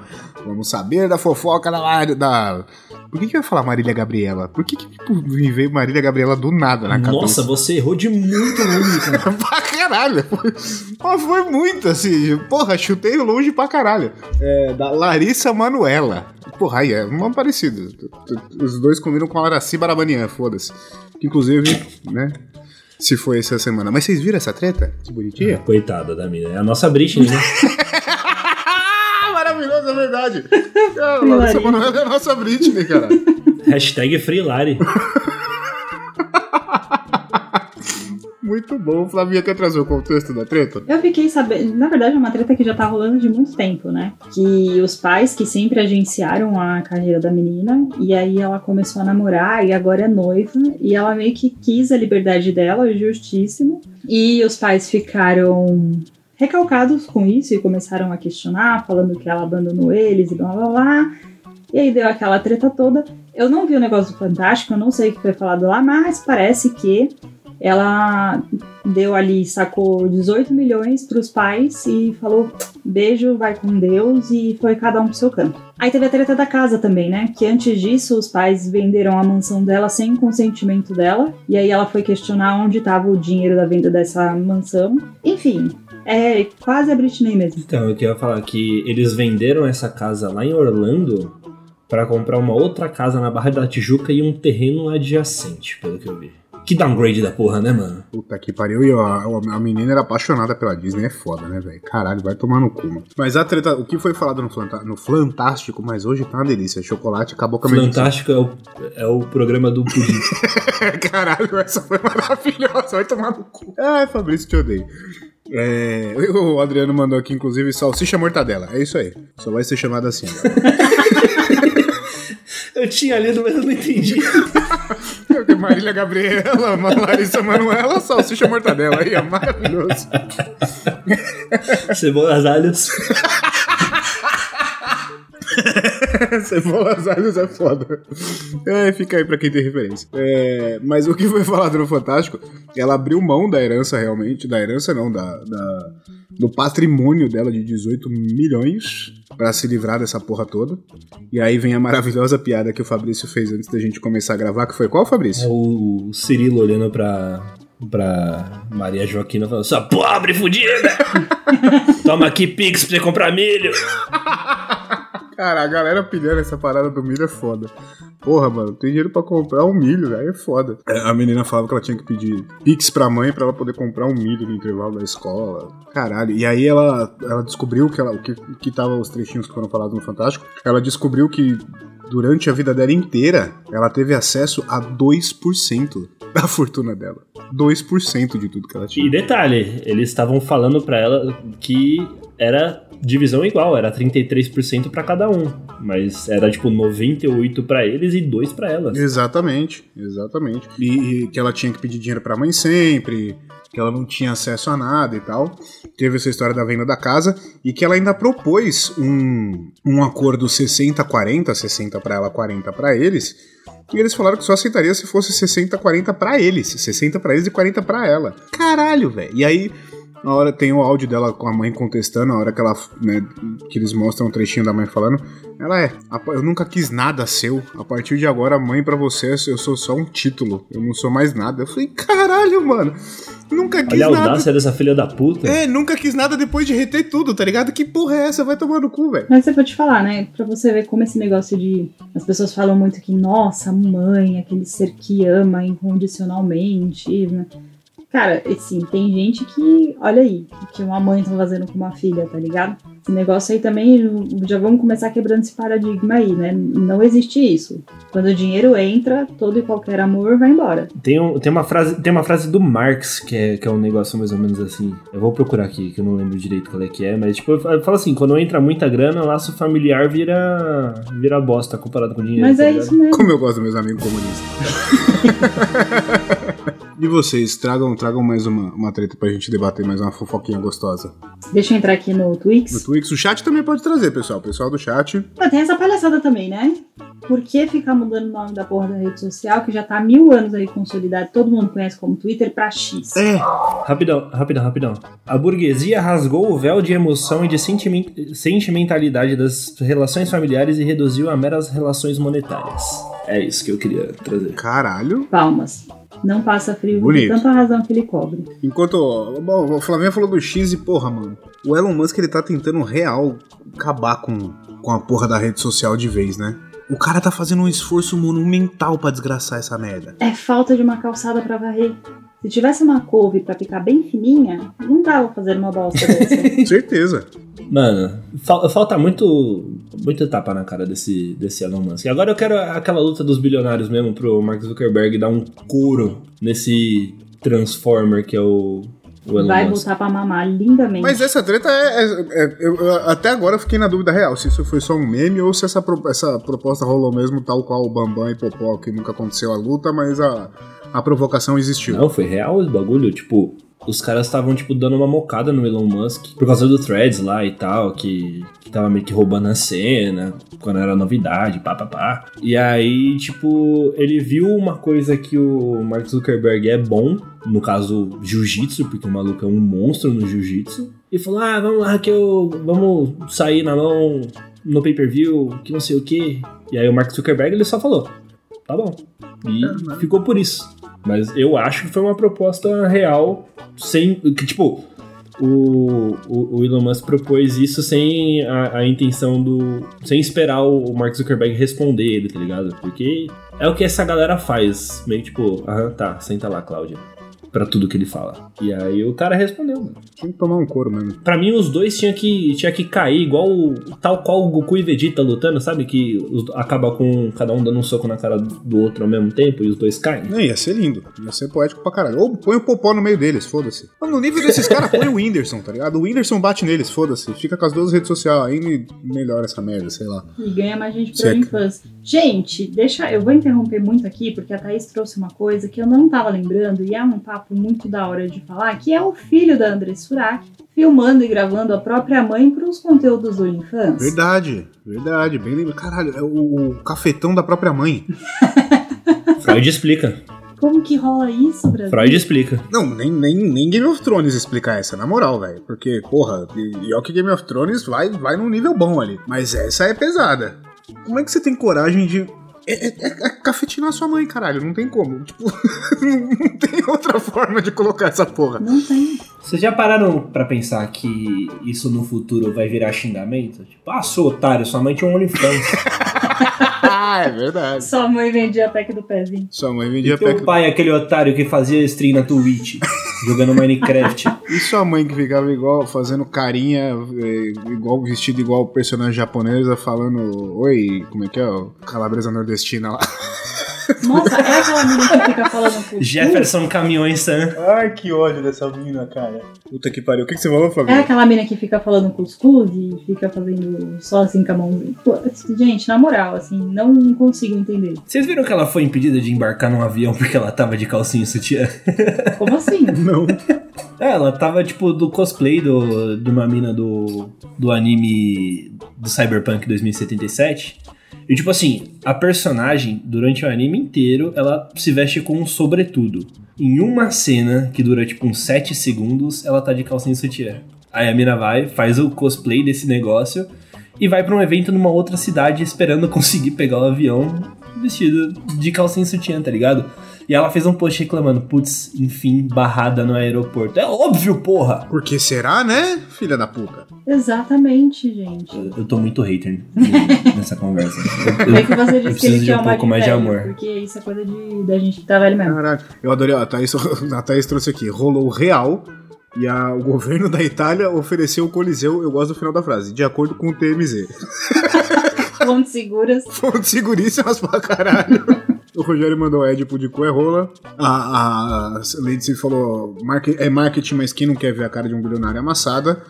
Vamos saber da fofoca da... Da... Por que, que eu ia falar Marília Gabriela? Por que, que tipo, me veio Marília Gabriela do nada na cabeça? Nossa, você errou de muito longe, cara. pra caralho. Foi, mas foi muito assim. Porra, chutei longe pra caralho. É, da Larissa Manuela. Porra, aí é um nome parecido. Os dois combinam com a Araci Barabanian, foda-se. Que inclusive, né? Se foi essa semana. Mas vocês viram essa treta? Que bonitinha. Coitada da mina. É a nossa Britney, né? Maravilhoso, é verdade. A Larissa Manuela é a nossa Britney, cara. Hashtag Freelari. Muito bom. Flavinha, quer trazer o contexto da treta? Eu fiquei sabendo, na verdade é uma treta que já tá rolando de muito tempo, né? Que os pais que sempre agenciaram a carreira da menina, e aí ela começou a namorar e agora é noiva, e ela meio que quis a liberdade dela, justíssimo. E os pais ficaram recalcados com isso e começaram a questionar, falando que ela abandonou eles e blá blá blá. E aí deu aquela treta toda. Eu não vi o negócio do Fantástico, eu não sei o que foi falado lá, mas parece que ela deu ali, sacou 18 milhões pros pais e falou beijo, vai com Deus e foi cada um pro seu canto. Aí teve a treta da casa também, né? Que antes disso os pais venderam a mansão dela sem consentimento dela e aí ela foi questionar onde estava o dinheiro da venda dessa mansão. Enfim, é quase a Britney mesmo. Então, eu queria falar que eles venderam essa casa lá em Orlando pra comprar uma outra casa na Barra da Tijuca e um terreno adjacente, pelo que eu vi. Que downgrade da porra, né, mano? Puta que pariu. E ó, a, a menina era apaixonada pela Disney, é foda, né, velho? Caralho, vai tomar no cu, mano. Mas a treta, o que foi falado no, Flanta, no Fantástico, mas hoje tá uma delícia. Chocolate acabou com a minha Fantástico é o, é o programa do Pudim. Caralho, essa foi maravilhosa. Vai tomar no cu. Ai, Fabrício, te odeio. É, o Adriano mandou aqui, inclusive, salsicha mortadela. É isso aí. Só vai ser chamado assim. Eu tinha lido, mas eu não entendi. Marília Gabriela, Larissa Manuela, salsicha mortadela. Aí é maravilhoso. Cebolas alhos. Cebolas alhos é foda. É, fica aí pra quem tem referência. É, mas o que foi falado no Fantástico, ela abriu mão da herança realmente, da herança não, da, da do patrimônio dela de 18 milhões para se livrar dessa porra toda. E aí vem a maravilhosa piada que o Fabrício fez antes da gente começar a gravar, que foi qual, Fabrício? É o Cirilo olhando pra, pra Maria Joaquina falando, sua pobre fudida! Toma aqui Pix pra você comprar milho! Cara, a galera pilhando essa parada do milho é foda. Porra, mano, tem dinheiro pra comprar um milho, aí é foda. É, a menina falava que ela tinha que pedir pix pra mãe pra ela poder comprar um milho no intervalo da escola. Caralho. E aí ela, ela descobriu que, ela, que, que tava os trechinhos que foram falados no Fantástico. Ela descobriu que durante a vida dela inteira, ela teve acesso a 2% da fortuna dela. 2% de tudo que ela tinha. E detalhe, eles estavam falando pra ela que era divisão igual, era 33% para cada um, mas era tipo 98 para eles e 2 para elas. Exatamente, exatamente. E, e, que ela tinha que pedir dinheiro para mãe sempre, que ela não tinha acesso a nada e tal. Teve essa história da venda da casa e que ela ainda propôs um, um acordo 60-40, 60 para ela, 40 para eles. E eles falaram que só aceitaria se fosse 60-40 para eles, 60 para eles e 40 para ela. Caralho, velho. E aí na hora tem o áudio dela com a mãe contestando, a hora que ela, né, que eles mostram um trechinho da mãe falando. Ela é, eu nunca quis nada seu. A partir de agora, mãe para você, eu sou só um título. Eu não sou mais nada. Eu falei, caralho, mano. Nunca quis Olha a nada. audácia dessa filha da puta. É, nunca quis nada depois de reter tudo, tá ligado? Que porra é essa? Vai tomar no cu, velho. Mas eu vou te falar, né? Pra você ver como esse negócio de. As pessoas falam muito que, nossa, mãe, aquele ser que ama incondicionalmente, né? Cara, assim, tem gente que, olha aí, que uma mãe tá fazendo com uma filha, tá ligado? Esse negócio aí também, já vamos começar quebrando esse paradigma aí, né? Não existe isso. Quando o dinheiro entra, todo e qualquer amor vai embora. Tem, um, tem, uma, frase, tem uma frase do Marx, que é, que é um negócio mais ou menos assim. Eu vou procurar aqui, que eu não lembro direito qual é que é, mas tipo, fala assim, quando entra muita grana, laço familiar vira, vira bosta comparado com dinheiro. Mas tá é ligado? isso mesmo. Como eu gosto dos meus amigos comunistas. e vocês, tragam, tragam mais uma, uma treta pra gente debater mais uma fofoquinha gostosa. Deixa eu entrar aqui no Twix. No Twix, o chat também pode trazer, pessoal. O pessoal do chat. Mas tem essa palhaçada também, né? Por que ficar mudando o nome da porra da rede social, que já tá há mil anos aí consolidado, todo mundo conhece como Twitter, pra X? É, Rapidão, rapidão, rapidão. A burguesia rasgou o véu de emoção e de sentimen- sentimentalidade das relações familiares e reduziu a meras relações monetárias. É isso que eu queria trazer. caralho. Palmas. Não passa frio Bonito. de tanta razão que ele cobre. Enquanto. Bom, o Flavinho falou do X e, porra, mano. O Elon Musk ele tá tentando real acabar com, com a porra da rede social de vez, né? O cara tá fazendo um esforço monumental pra desgraçar essa merda. É falta de uma calçada pra varrer. Se tivesse uma couve pra ficar bem fininha, não dava fazer uma bosta dessa. Certeza. Mano, fal- falta muito muito tapa na cara desse, desse Elon Musk. Agora eu quero aquela luta dos bilionários mesmo pro Mark Zuckerberg dar um couro nesse Transformer que é o, o Vai Musk. botar pra mamar lindamente. Mas essa treta é. é- é- eu- eu- até agora eu fiquei na dúvida real se isso foi só um meme ou se essa, pro- essa proposta rolou mesmo, tal qual o Bambam e Popó, que nunca aconteceu a luta, mas a, a provocação existiu. Não, foi real esse bagulho. Tipo, os caras estavam, tipo, dando uma mocada no Elon Musk por causa do Threads lá e tal, que, que tava meio que roubando a cena, quando era novidade, pá, pá, pá. E aí, tipo, ele viu uma coisa que o Mark Zuckerberg é bom, no caso, jiu-jitsu, porque o maluco é um monstro no jiu-jitsu, e falou: ah, vamos lá que eu. Vamos sair na mão no pay-per-view, que não sei o que. E aí o Mark Zuckerberg ele só falou: tá bom. E ficou por isso. Mas eu acho que foi uma proposta real, sem. Que, tipo, o, o, o Elon Musk propôs isso sem a, a intenção do. sem esperar o Mark Zuckerberg responder ele, tá ligado? Porque é o que essa galera faz. Meio tipo, aham, tá, senta lá, Cláudia. Pra tudo que ele fala. E aí o cara respondeu, mano. Tinha que tomar um couro mesmo. Pra mim, os dois tinha que, tinha que cair igual o- tal qual o Goku e Vegeta lutando, sabe? Que os- acaba com cada um dando um soco na cara do outro ao mesmo tempo e os dois caem. Não, ia ser lindo. Ia ser poético pra caralho. Ou põe o Popó no meio deles, foda-se. Mano, No nível desses caras, põe o Whindersson, tá ligado? O Whindersson bate neles, foda-se. Fica com as duas redes sociais ainda e melhora essa merda, sei lá. E ganha mais gente Seca. pro infância. Gente, deixa. Eu vou interromper muito aqui, porque a Thaís trouxe uma coisa que eu não tava lembrando, e é um papo muito da hora de falar, que é o filho da Andressa Surak filmando e gravando a própria mãe pros conteúdos do OnlyFans. Verdade, verdade. Bem lembrado. Caralho, é o, o cafetão da própria mãe. Freud explica. Como que rola isso, Brasil? Freud explica. Não, nem, nem, nem Game of Thrones explicar essa, na moral, velho. Porque, porra, e e ó que Game of Thrones vai, vai num nível bom ali. Mas essa é pesada. Como é que você tem coragem de. É, é, é cafetinar sua mãe, caralho. Não tem como. Tipo, não tem outra forma de colocar essa porra. Não tem. Vocês já pararam pra pensar que isso no futuro vai virar xingamento? Tipo, ah, seu otário, sua mãe tinha um OnlyFans. Ah, é verdade. Sua mãe vendia a pack do pezinho. Sua mãe vendia Teu pack. pai, aquele otário que fazia stream na Twitch, jogando Minecraft. E sua mãe que ficava igual, fazendo carinha, eh, igual vestido igual personagem japonesa, falando Oi, como é que é? Calabresa nordestina lá. Nossa, é aquela menina que fica falando com Jefferson Caminhões San. Ai, que ódio dessa menina, cara. Puta que pariu. O que, que você falou, Fabio? É aquela mina que fica falando cuscuz e fica fazendo só assim com a mãozinha. Pô, gente, na moral, assim, não consigo entender. Vocês viram que ela foi impedida de embarcar num avião porque ela tava de calcinha e sutiã? Como assim? Não. É, ela tava, tipo, do cosplay do, de uma mina do, do anime do Cyberpunk 2077. E, tipo assim, a personagem, durante o anime inteiro, ela se veste com um sobretudo. Em uma cena, que dura, tipo, uns 7 segundos, ela tá de calcinha e sutiã. Aí a mina vai, faz o cosplay desse negócio e vai pra um evento numa outra cidade esperando conseguir pegar o avião vestida de calcinha e sutiã, tá ligado? E ela fez um post reclamando, putz, enfim, barrada no aeroporto. É óbvio, porra! Por que será, né, filha da puta? Exatamente, gente. Eu, eu tô muito hater nessa conversa. Eu- É que você eu disse que preciso ele de tinha um pouco mais de velho, amor. Porque isso é coisa de, da gente que tá velho mesmo. Caralho. Eu adorei, ó, a Thaís, a Thaís trouxe aqui. Rolou real e a- o governo da Itália ofereceu o Coliseu, eu gosto do final da frase, de acordo com o TMZ. Fontes seguras. Fontes seguríssimas pra caralho. O Rogério mandou Édipo de cu é rola. A, a Lady falou: "Marque- é marketing, mas quem não quer ver a cara de um bilionário amassada?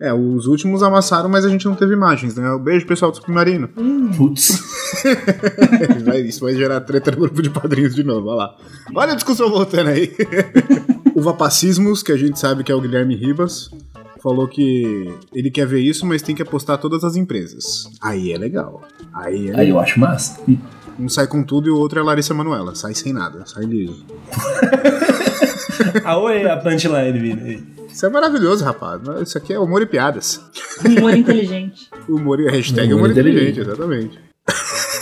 É, os últimos amassaram, mas a gente não teve imagens, né? Beijo, pessoal do Submarino. Putz. Vai- isso vai gerar treta no grupo de padrinhos de novo, olha lá. Olha a discussão voltando aí. o Vapacismos, que a gente sabe que é o Guilherme Ribas, falou que ele quer ver isso, mas tem que apostar todas as empresas. Aí é legal. Aí é Aí eu acho massa. Um sai com tudo e o outro é a Larissa Manoela. Sai sem nada, sai liso. Ah, oi, a punchline, Vini. Isso é maravilhoso, rapaz. Isso aqui é humor e piadas. Humor inteligente. Humor e hashtag Humor humor, inteligente, inteligente. exatamente.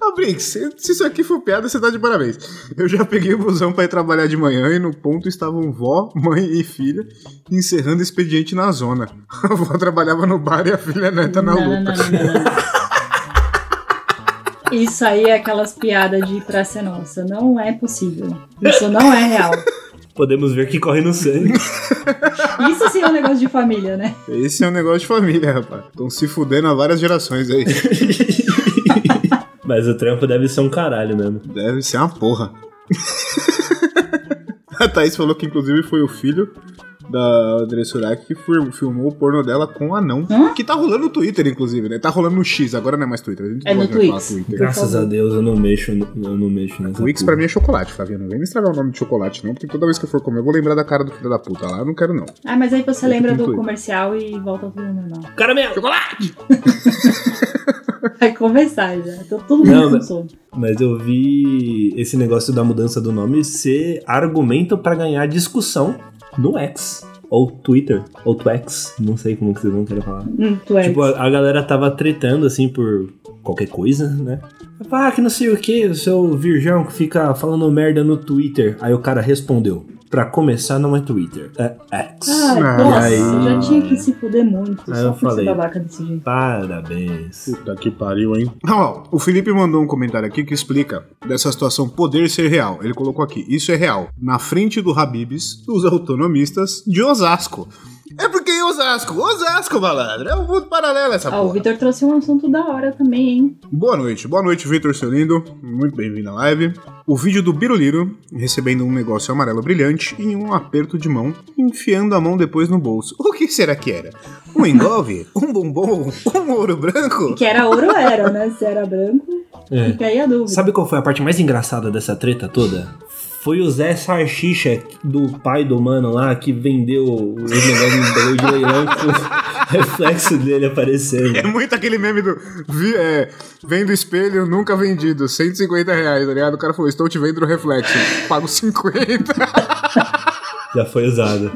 Ô, Brinks, se se isso aqui for piada, você tá de parabéns. Eu já peguei o busão pra ir trabalhar de manhã e no ponto estavam vó, mãe e filha encerrando o expediente na zona. A vó trabalhava no bar e a filha neta na não, não, luta. não, não, não, não. Isso aí é aquelas piadas de Praça é Nossa. Não é possível. Isso não é real. Podemos ver que corre no sangue. Isso sim é um negócio de família, né? Esse é um negócio de família, rapaz. Estão se fudendo há várias gerações aí. Mas o trampo deve ser um caralho mesmo. Deve ser uma porra. A Thaís falou que inclusive foi o filho da André Surak que filmou o porno dela com o anão. Hã? Que tá rolando no Twitter, inclusive, né? Tá rolando no X, agora não é mais Twitter. A gente É no gosta de falar Twix. Twitter. Graças a Deus eu não mexo, eu não mexo nessa Twix pra mim é chocolate, Flavia. Não vem me estragar o nome de chocolate, não, porque toda vez que eu for comer, eu vou lembrar da cara do filho da puta lá. Eu não quero, não. Ah, mas aí você Eu lembra do comercial e volta tudo ao normal. Caramelo! Chocolate! Vai conversar já. Tô todo Não, mundo com mas-. Mas eu vi esse negócio da mudança do nome ser argumento pra ganhar discussão no X. Ou Twitter, ou Twax, não sei como que vocês vão querer falar. Hum. Tipo, a, a galera tava tretando, assim, por qualquer coisa, né? Ah, que não sei o que, o seu virgão que fica falando merda no Twitter. Aí o cara respondeu. Pra começar, não é Twitter, é X. Ai, Ah, nossa, aí- já tinha que se fuder muito. Aí só eu falei. babaca desse jeito. Parabéns. Puta que pariu, hein? Ó, o Felipe mandou um comentário aqui que explica dessa situação poder ser real. Ele colocou aqui: Isso é real. Na frente do Habibs, dos autonomistas de Osasco. Osasco, Osasco, malandro. É um mundo paralelo essa Ah, o porra. Vitor trouxe um assunto da hora também, hein? Boa noite, boa noite, Vitor, seu lindo. Muito bem-vindo à live. O vídeo do Biruliro recebendo um negócio amarelo brilhante em um aperto de mão, enfiando a mão depois no bolso. O que será que era? Um engolve? um bombom? Um ouro branco? Que era ouro, era, né? Se era branco, É. fica aí a dúvida. Sabe qual foi a parte mais engraçada dessa treta toda? Foi o Zé Sarchicha do pai do mano lá que vendeu os negócios de leilão com o reflexo dele aparecendo. É muito aquele meme do. Vi, é, vendo espelho, nunca vendido, 150 reais, tá ligado? O cara falou: Estou te vendo no reflexo, pago 50. Já foi usado.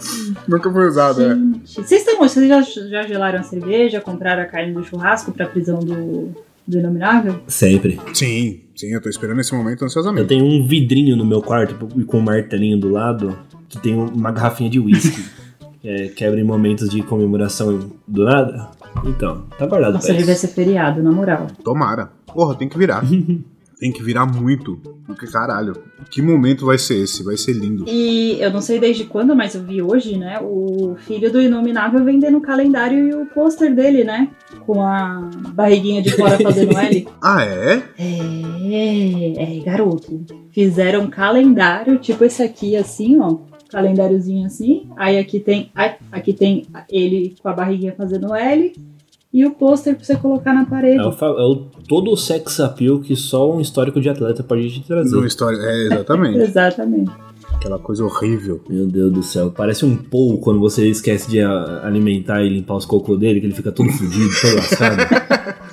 nunca foi usado, é. Vocês, estão, vocês já, já gelaram a cerveja, compraram a carne do churrasco pra prisão do, do Inominável? Sempre. Sim, sim, eu tô esperando esse momento Eu ansiosamente. tenho um vidrinho no meu quarto com um martelinho do lado que tem uma garrafinha de whisky. que é, quebra em momentos de comemoração do nada. Então, tá guardado Nossa, devia isso. ser feriado, na moral. Tomara. Porra, tem que virar. tem que virar muito. Porque, caralho, que momento vai ser esse? Vai ser lindo. E eu não sei desde quando, mas eu vi hoje, né? O filho do Inominável vendendo o calendário e o pôster dele, né? Com a barriguinha de fora fazendo L. Ah, é? É, é, garoto. Fizeram um calendário, tipo esse aqui, assim, ó. Calendáriozinho assim. Aí aqui tem, aqui tem ele com a barriguinha fazendo L. E o pôster pra você colocar na parede. É, o, é o, todo o sex appeal que só um histórico de atleta pode te trazer. Numa história. É, exatamente. Exatamente. Aquela coisa horrível. Meu Deus do céu, parece um pou quando você esquece de a- alimentar e limpar os cocô dele, que ele fica todo fudido, todo lascado.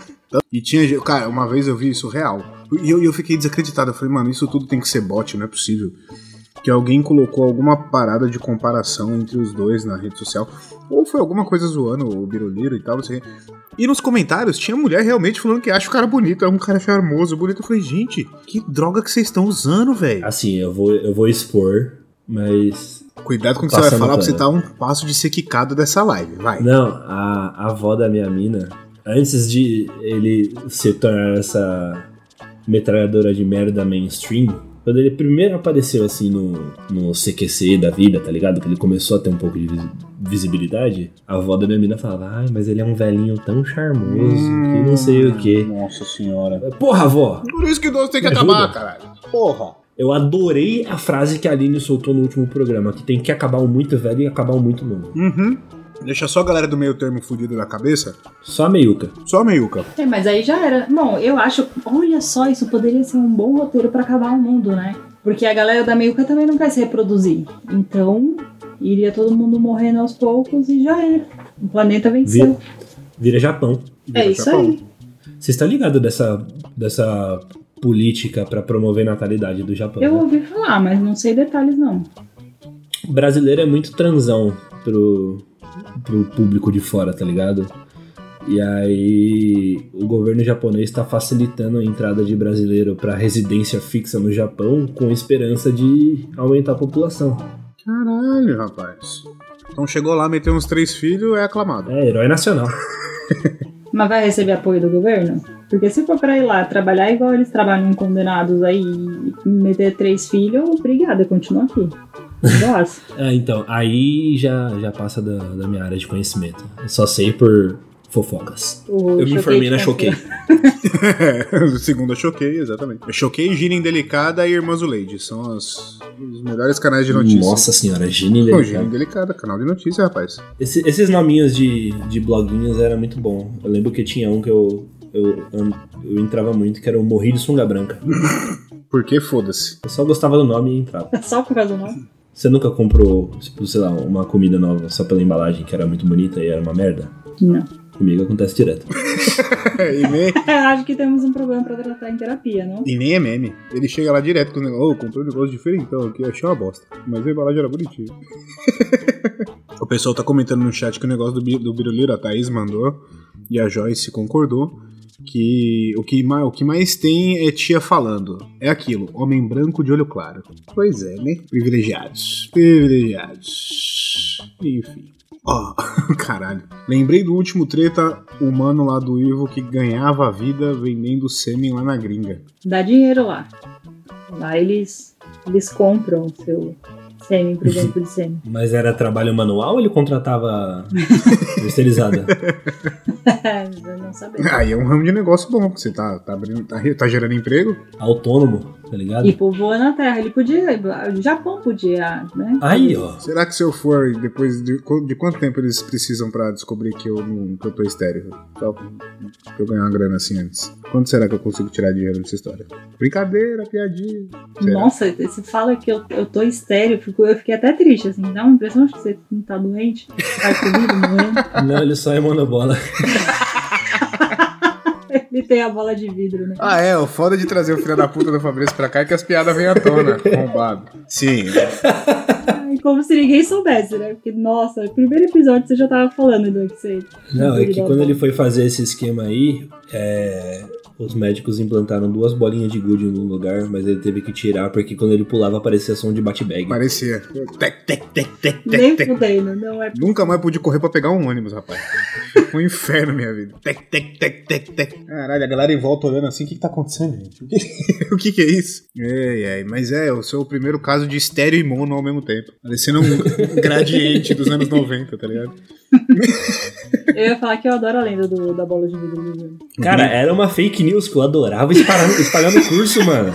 E tinha. Cara, uma vez eu vi isso real. E eu, e eu fiquei desacreditado. Eu falei, mano, isso tudo tem que ser bot, não é possível. Que alguém colocou alguma parada de comparação entre os dois na rede social. Ou foi alguma coisa zoando o Biroliro e tal, não sei. E nos comentários tinha mulher realmente falando que acha o cara bonito, é um cara charmoso, bonito. Eu falei, gente, que droga que vocês estão usando, velho. Assim, eu vou, eu vou expor, mas. Cuidado com o que você vai falar pra você estar um passo de ser quicado dessa live, vai. Não, a, a avó da minha mina, antes de ele se tornar essa metralhadora de merda mainstream, quando ele primeiro apareceu assim no, no CQC da vida, tá ligado? Que ele começou a ter um pouco de vis- visibilidade, a avó da minha mina falava, ai, mas ele é um velhinho tão charmoso, que não sei o quê. Nossa senhora. Porra, avó! Por isso que idoso tem que Me acabar, ajuda. caralho. Porra. Eu adorei a frase que a Aline soltou no último programa, que tem que acabar um muito velho e acabar um muito novo. Uhum. Deixa só a galera do meio termo fudido da cabeça. Só a meiuca. Só a meiuca. É, mas aí já era. Bom, eu acho. Olha só, isso poderia ser um bom roteiro pra acabar o mundo, né? Porque a galera da Meiuca também não quer se reproduzir. Então, iria todo mundo morrendo aos poucos e já era. O planeta venceu. Vira, vira Japão. É isso aí. Você está ligado dessa, dessa política pra promover natalidade do Japão? Eu né? ouvi falar, mas não sei detalhes não. O brasileiro é muito transão pro, pro público de fora, tá ligado? E aí o governo japonês está facilitando a entrada de brasileiro pra residência fixa no Japão com esperança de aumentar a população. Caralho, rapaz. Então chegou lá, meteu uns três filhos, é aclamado. É, herói nacional. Mas vai receber apoio do governo? Porque se for pra ir lá trabalhar igual eles trabalham em condenados aí e meter três filhos, obrigada, continua aqui. Nossa. É, então, aí já, já passa da, da minha área de conhecimento. Eu só sei por fofocas. O Eu me informei na Choquei. Segunda Choquei, exatamente. Choquei, Gira Indelicada e Irmã Zuleide. São as, os melhores canais de notícias. Nossa senhora, Gini Pô, Gira Delicado. Indelicada, canal de notícia, rapaz. Esse- esses nominhos de, de bloguinhos era muito bom. Eu lembro que tinha um que eu, eu, eu, eu entrava muito, que era o Morri de Sunga Branca. Porque foda-se. Eu só gostava do nome e entrava. Só por causa do nome? Você nunca comprou, tipo, sei lá, uma comida nova só pela embalagem que era muito bonita e era uma merda? Não. Comigo acontece direto. e, nem, Acho que temos um problema pra tratar em terapia, não? e nem é meme. Ele chega lá direto com o negócio. Ô, comprei um negócio diferentão aqui, achei uma bosta. Mas a embalagem era bonitinha. o pessoal tá comentando no chat que o negócio do, do Biruliro, a Thaís mandou. E a Joyce concordou. Que o que, mais, o que mais tem é tia falando. É aquilo, homem branco de olho claro. Pois é, né? Privilegiados. Privilegiados. Enfim. Ó, caralho. Lembrei do último treta humano lá do Ivo que ganhava a vida vendendo sêmen lá na gringa. Dá dinheiro lá. Lá eles, eles compram seu sêmen pro banco de sêmen. Mas era trabalho manual ou ele contratava terceirizada? Eu não sabia. Aí é um ramo de negócio bom, porque você tá, tá, abrindo, tá, tá gerando emprego. Autônomo, tá ligado? E povoando a terra. Ele podia. O Japão podia, né? Aí, ó. Será que se eu for, depois de, de quanto tempo eles precisam pra descobrir que eu, não, que eu tô estéreo? Só pra eu ganhar uma grana assim antes. Quanto será que eu consigo tirar dinheiro dessa história? Brincadeira, piadinha. Será? Nossa, você fala que eu, eu tô estéreo, eu fico- eu fiquei até triste, assim. Dá uma impressão de que você não tá doente. Tá comigo, morrendo. Não, ele só é monobola. Ele tem a bola de vidro, né? Ah, é, o foda de trazer o filho da puta do Fabrício pra cá é que as piadas vêm à tona, arrombado. Sim, Ai, Como se ninguém soubesse, né? Porque, nossa, no primeiro episódio você já tava falando do que você. Não, é que quando ele foi fazer esse esquema aí, é, os médicos implantaram duas bolinhas de gude no lugar, mas ele teve que tirar porque quando ele pulava aparecia som de bate-bag. parecia. Tec, tec, tec, tec, Nem tec, fudendo, não é. Nunca mais pude correr pra pegar um ônibus, rapaz. Foi um inferno minha vida. Tec, tec, tec, tec, tec. Caralho, a galera em volta olhando assim, o que, que tá acontecendo, gente? O que, o que que é isso? Ai, ai, mas é, eu sou o primeiro caso de estéreo e mono ao mesmo tempo. Parecendo um gradiente dos anos 90, tá ligado? Eu ia falar que eu adoro a lenda do, da bola de vidro Júnior. Cara, era uma fake news que eu adorava espalhar no curso, mano.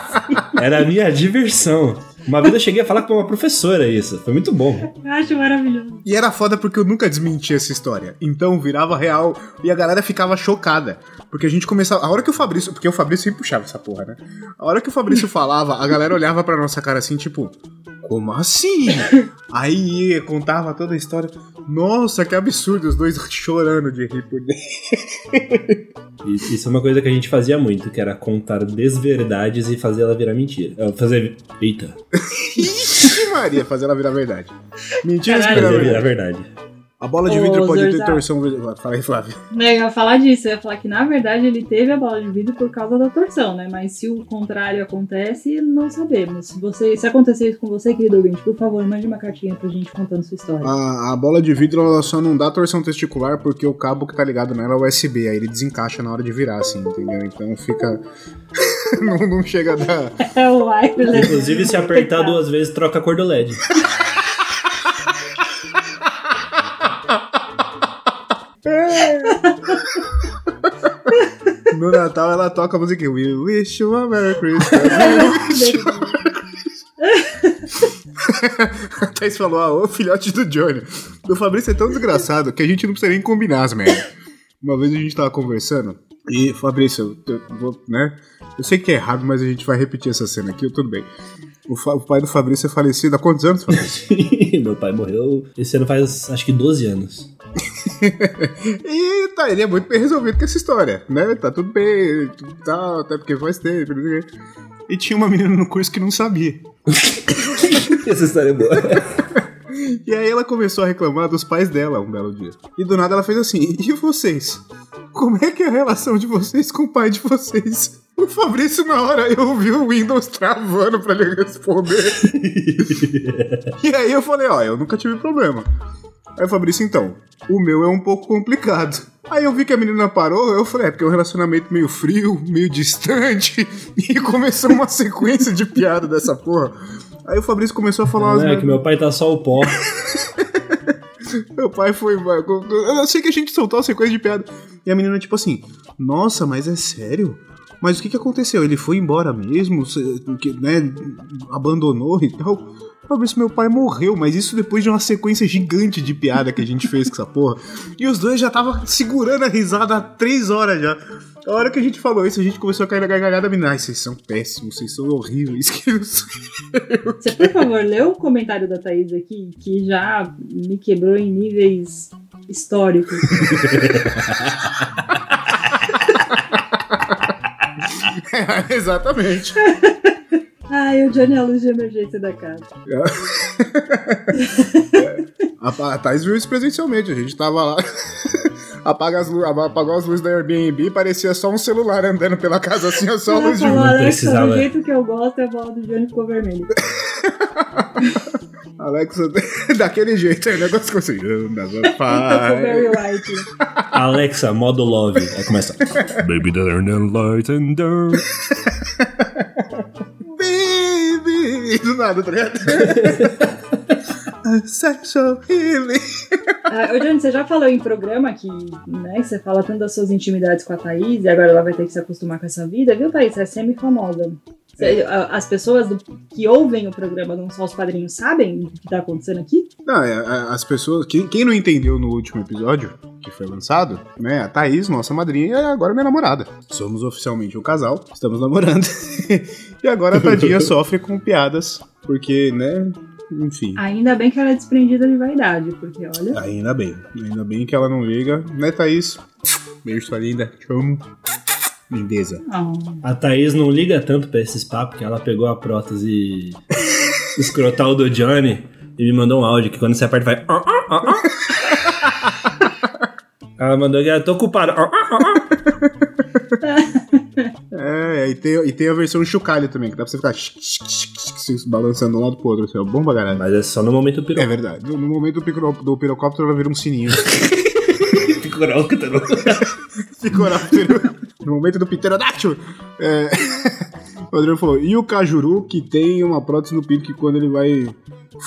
Era a minha diversão. Uma vez eu cheguei a falar com uma professora isso. Foi muito bom. Eu acho maravilhoso. E era foda porque eu nunca desmenti essa história. Então virava real e a galera ficava chocada. Porque a gente começava. A hora que o Fabrício. Porque o Fabrício sempre puxava essa porra, né? A hora que o Fabrício falava, a galera olhava pra nossa cara assim, tipo. Como assim? Aí ia, contava toda a história. Nossa, que absurdo, os dois chorando de rir por dentro. E Isso é uma coisa que a gente fazia muito, que era contar desverdades e fazer ela virar mentira. Fazer. Eita. Ixi, Maria, fazer ela virar verdade. Mentiras que Caralho. virar virar verdade. verdade. A bola de Ô, vidro pode ter torção. Fala aí, Flávio. Né, Eu ia falar disso, eu ia falar que na verdade ele teve a bola de vidro por causa da torção, né? Mas se o contrário acontece, não sabemos. Se, você, se acontecer isso com você, querido ouvinte, por favor, mande uma cartinha pra gente contando sua história. A, a bola de vidro ela só não dá torção testicular porque o cabo que tá ligado nela é USB, aí ele desencaixa na hora de virar, assim, entendeu? Então fica. não, não chega a dar. É o wireless. Inclusive, se apertar duas vezes, troca a cor do LED. No Natal ela toca a música We wish you a Merry Christmas. We wish you a... A Thaís falou, ah, ô filhote do Johnny. O Fabrício é tão desgraçado que a gente não precisa nem combinar as merdas. Uma vez a gente tava conversando e, Fabrício, eu, eu vou, né? Eu sei que é errado, mas a gente vai repetir essa cena aqui, tudo bem. O, o pai do Fabrício é falecido há quantos anos, Fabrício? Meu pai morreu esse ano faz acho que 12 anos. E tá, ele é muito bem resolvido com essa história, né? Tá tudo bem, tudo tal, até porque faz tempo. E tinha uma menina no curso que não sabia. Essa história é boa. E aí ela começou a reclamar dos pais dela um belo dia. E do nada ela fez assim: E vocês? Como é que é a relação de vocês com o pai de vocês? O Fabrício, na hora, eu ouvi o Windows travando pra ele responder. e aí eu falei: Ó, eu nunca tive problema. Aí o Fabrício, então, o meu é um pouco complicado. Aí eu vi que a menina parou, eu falei, é porque é um relacionamento meio frio, meio distante, e começou uma sequência de piada dessa porra. Aí o Fabrício começou a falar Não, é que meu pai tá só o pó. meu pai foi. Eu sei que a gente soltou uma sequência de piada. E a menina, tipo assim, nossa, mas é sério? Mas o que que aconteceu? Ele foi embora mesmo? Né, abandonou e tal? Fabrício, meu pai morreu, mas isso depois de uma sequência gigante de piada que a gente fez com essa porra. E os dois já estavam segurando a risada há três horas já. A hora que a gente falou isso, a gente começou a cair na gargalhada. Menina, ai, vocês são péssimos, vocês são horríveis. Que eu sou." Você, por favor, lê o comentário da Thaís aqui, que já me quebrou em níveis históricos. Exatamente. Ai, o Johnny é a luz de emergência da casa. A, a Thais viu isso presencialmente, a gente tava lá. Apaga as apagou as luzes da Airbnb, parecia só um celular andando pela casa assim, ó, só a luz de um. Alexa, precisava. do jeito que eu gosto, a bola do Johnny ficou vermelha. Alexa, daquele jeito, aí o negócio assim. White. Alexa, modo love. Aí começa. Baby, turn the lights and down. Baby! Do nada, tá ligado? Sexual healing. Ah, ô, Johnny, você já falou em programa que, né, que você fala tanto das suas intimidades com a Thaís e agora ela vai ter que se acostumar com essa vida, viu, Thaís? Você é semi-famosa. A- As pessoas que ouvem o programa, não só os padrinhos, sabem o que tá acontecendo aqui? Não, é, é, as pessoas. Quem, quem não entendeu no último episódio, que foi lançado, né? A Thaís, nossa madrinha, é agora minha namorada. Somos oficialmente um casal, estamos namorando. e agora a Tadinha sofre com piadas, porque, né? Enfim. Ainda bem que ela é desprendida de vaidade, porque olha. Ainda bem. Ainda bem que ela não liga. Né, Thaís? Beijo, sua linda. Te amo. Lindeza. A Thaís não liga tanto pra esses papos que ela pegou a prótese escrotal do Johnny e me mandou um áudio que quando você aperta vai. Ela mandou que tô ocupado. "Ah, ah, ah." É, e tem, e tem a versão chocalho também, que dá pra você ficar se balançando de um lado pro outro. Assim, ó, bom pra caralho. Mas é só no momento do É piroca. verdade. No momento do, piro, do pirocóptero, ela vira um sininho. Picoróptero. No momento do pterodáctilo. É... O Adriano falou, e o Cajuru, que tem uma prótese no pinto que quando ele vai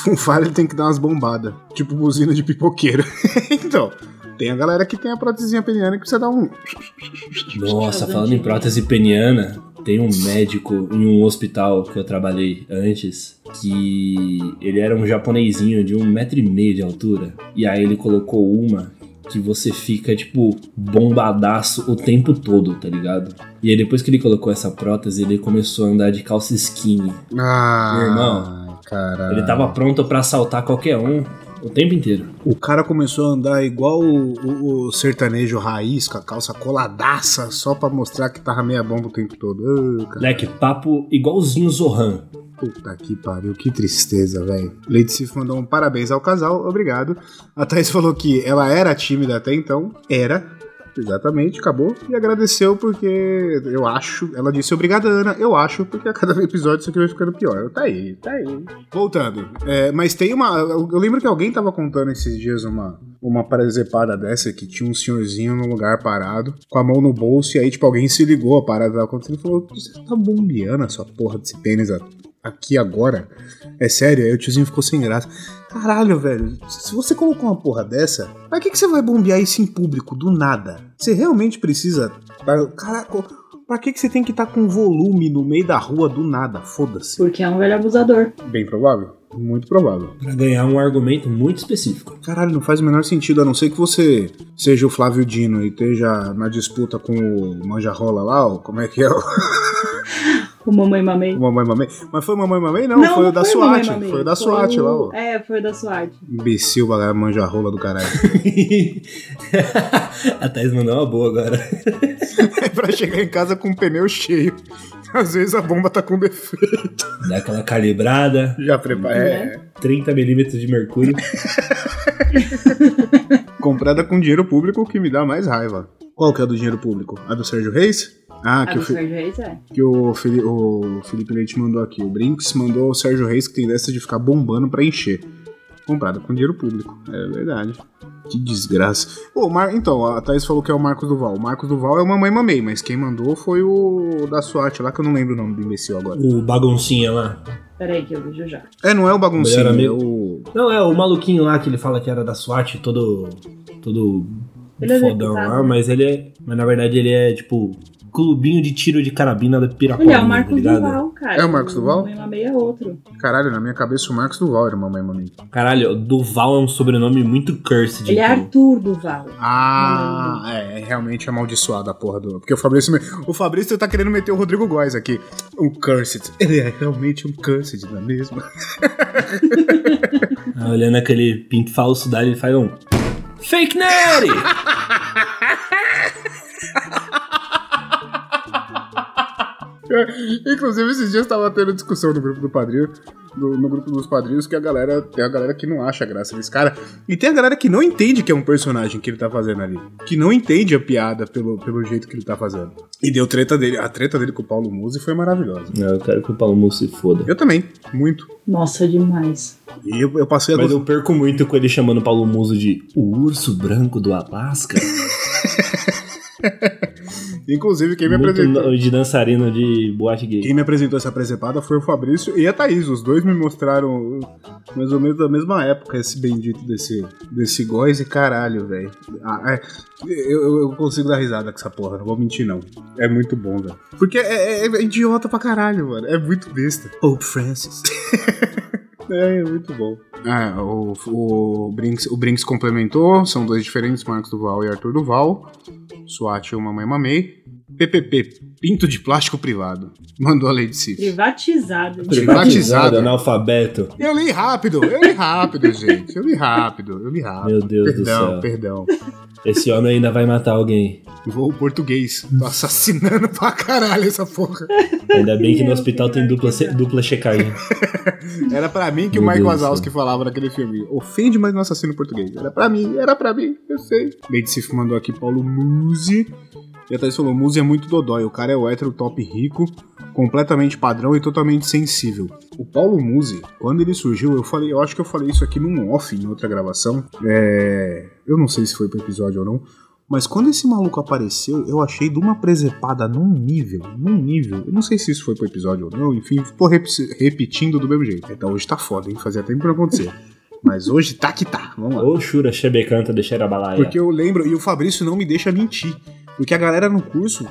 funfar, ele tem que dar umas bombadas. Tipo buzina de pipoqueiro. então, tem a galera que tem a prótesezinha peniana que precisa dar um... Nossa, falando em prótese peniana, tem um médico em um hospital que eu trabalhei antes que ele era um japonesinho de um metro e meio de altura. E aí ele colocou uma que você fica, tipo, bombadaço o tempo todo, tá ligado? E aí depois que ele colocou essa prótese, ele começou a andar de calça skinny. Ah, Meu irmão, Caralho. Ele tava pronto pra assaltar qualquer um o tempo inteiro. O cara começou a andar igual o, o- o sertanejo raiz, com a calça coladaça, só pra mostrar que tava meia bomba o tempo todo. Moleque, papo igualzinho Zohan. Puta que pariu, que tristeza, velho. Leite Sif mandou um parabéns ao casal, obrigado. A Thaís falou que ela era tímida até então, era, exatamente, acabou. E agradeceu porque eu acho, ela disse obrigada, Ana, eu acho, porque a cada episódio isso aqui vai ficando pior. Tá aí, tá aí. Voltando, é, mas tem uma. Eu lembro que alguém tava contando esses dias uma, uma presepada dessa que tinha um senhorzinho num lugar parado, com a mão no bolso, e aí, tipo, alguém se ligou a parada tava acontecendo e falou: Você tá bombeando essa porra desse pênis aqui agora? É sério? Aí o tiozinho ficou sem graça. Caralho, velho, se você colocou uma porra dessa, pra que, que você vai bombear isso em público do nada? Você realmente precisa. Caraca, pra que, que você tem que estar com volume no meio da rua do nada? Foda-se. Porque é um velho abusador. Bem provável? Muito provável. Pra ganhar um argumento muito específico. Caralho, não faz o menor sentido, a não ser que você seja o Flávio Dino e esteja na disputa com o Manjarrola lá, ó, como é que é? O O Mamãe Mamei. Mamãe Mamãe. Mas foi Mamãe Mamãe? Não, foi o da foi o Mamãe SWAT. Mamei. Foi o da SWAT o- lá, ó. É, foi o da SWAT. Imbecil, galera, manjarrola do caralho. a Thaís mandou uma boa agora. é pra chegar em casa com o pneu cheio. Às vezes a bomba tá com defeito. Dá aquela calibrada, Já prepara. É. 30mm de mercúrio. Comprada com dinheiro público, o que me dá mais raiva. Qual que é a do dinheiro público? A do Sérgio Reis? Ah, A que, o, Sérgio Reis é. que o, Fili- o Felipe Leite mandou aqui. O Brinks mandou o Sérgio Reis que tem dessa de ficar bombando pra encher. Comprada com dinheiro público. É verdade. Que desgraça. Pô, o Mar... Então, a Thaís falou que é o Marcos Duval. O Marcos Duval é o Mamãe Mamei, mas quem mandou foi o da SWAT lá, que eu não lembro o nome do imbecil agora. O baguncinha lá. Peraí que eu vejo já. É, não é o baguncinho, Melhor é o... Não, é o maluquinho lá que ele fala que era da SWAT, todo. todo Ele é fodão lá, né? mas ele é. Mas na verdade ele é tipo clubinho de tiro de carabina da Pirapolinha, Ele é o Marcos tá ligado? Duval, cara. É o Marcos Duval? Mamãe Mamei é outro. Caralho, na minha cabeça o Marcos Duval era Mamãe Mamei. Caralho, Duval é um sobrenome muito cursed. Ele é então. Arthur Duval. Ah, é, é realmente amaldiçoado a porra do. Porque o Fabrício. me- O Fabrício tá querendo meter o Rodrigo Góes aqui. Um Cursed. Ele é realmente um Cursed, não é mesmo? Olhando aquele pinto falso dele, ele faz um. Fake Nerd! Inclusive, esses dias tava tendo discussão no grupo do padrinho. do- no grupo dos padrinhos que a galera tem a galera que não acha graça desse cara. E tem a galera que não entende que é um personagem que ele tá fazendo ali. Que não entende a piada pelo, pelo jeito que ele tá fazendo. E deu treta dele. A treta dele com o Paulo Musi foi maravilhosa. Eu quero que o Paulo Musso se foda. Eu também, muito. Nossa, demais. E eu, eu passei a Mas eu perco muito com ele chamando o Paulo Muso de o urso branco do Alasca. Inclusive, quem me muito apresentou. de dançarino de boate gay. Quem me apresentou essa presepada foi o Fabrício e a Thaís. Os dois me mostraram mais ou menos da mesma época esse bendito desse, desse góis e caralho, velho. Ah, é, eu, eu consigo dar risada com essa porra, não vou mentir não. É muito bom, velho. Porque é, é- é idiota pra caralho, mano. É muito besta. Pope Francis. É, é muito bom. Ah, o, o, Brinks, o Brinks complementou, são dois diferentes, Marcos Duval e Arthur Duval. SWAT eu mamãe mamei. PPP, pinto de plástico privado. Mandou a lei de Cif. Privatizado. Privatizado. analfabeto. Eu li rápido, eu li rápido, gente. Eu li rápido, eu li rápido. Meu Deus do perdão, céu. perdão. Esse homem ainda vai matar alguém. Vou português. Tô assassinando pra caralho essa porra. Ainda bem que no hospital tem dupla, dupla checagem. Era pra mim que o Meu Mike Deus do Wazowski falava naquele filme. Ofende, mas não assassino português. Era pra mim, era pra mim, eu sei. Lady Sif mandou aqui Paulo Musi. E a Thaís falou, Musi é muito dodói. O cara é o hétero top rico, completamente padrão e totalmente sensível. O Paulo Musi, quando ele surgiu, eu falei, eu acho que eu falei isso aqui num off, em outra gravação. É... Eu não sei se foi pro episódio ou não. Mas quando esse maluco apareceu, eu achei de uma presepada num nível, num nível. Eu não sei se isso foi pro episódio ou não, enfim, tô rep- repetindo do mesmo jeito. Então hoje tá foda, hein? Fazia tempo pra acontecer. Mas hoje tá que tá, vamos lá. Ô, Shura, Chebecanta, deixar a balaia. Porque eu lembro, e o Fabrício não me deixa mentir. Porque a galera no curso,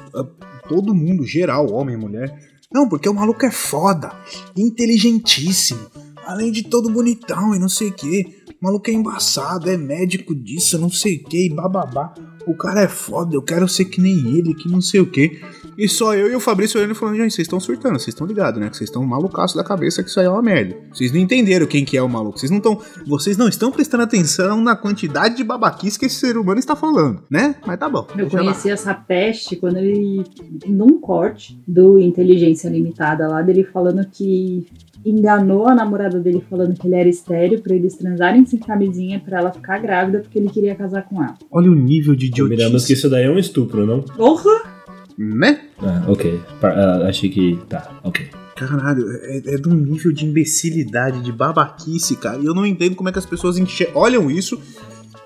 todo mundo, geral, homem, mulher. Não, porque o maluco é foda, inteligentíssimo, além de todo bonitão e não sei o que. O maluco é embaçado, é médico disso, não sei o que, e bababá. O cara é foda, eu quero ser que nem ele, que não sei o que. E só eu e o Fabrício olhando e falando, gente, vocês estão surtando, vocês estão ligados, né? Que vocês estão malucaço da cabeça que isso aí é uma merda. Vocês não entenderam quem que é o maluco. Vocês não estão. Vocês não estão prestando atenção na quantidade de babaquice que esse ser humano está falando, né? Mas tá bom. Eu deixa lá. conheci essa peste quando ele, num corte do Inteligência Limitada lá, dele falando que enganou a namorada dele falando que ele era estéreo pra eles transarem sem camisinha pra ela ficar grávida porque ele queria casar com ela. Olha o nível de Combinamos que idiotice. isso daí é um estupro, não? Porra! Né? Ah, ok. Ah, achei que. Tá, ok. Caralho, é, é de um nível de imbecilidade, de babaquice, cara. E eu não entendo como é que as pessoas enche- olham isso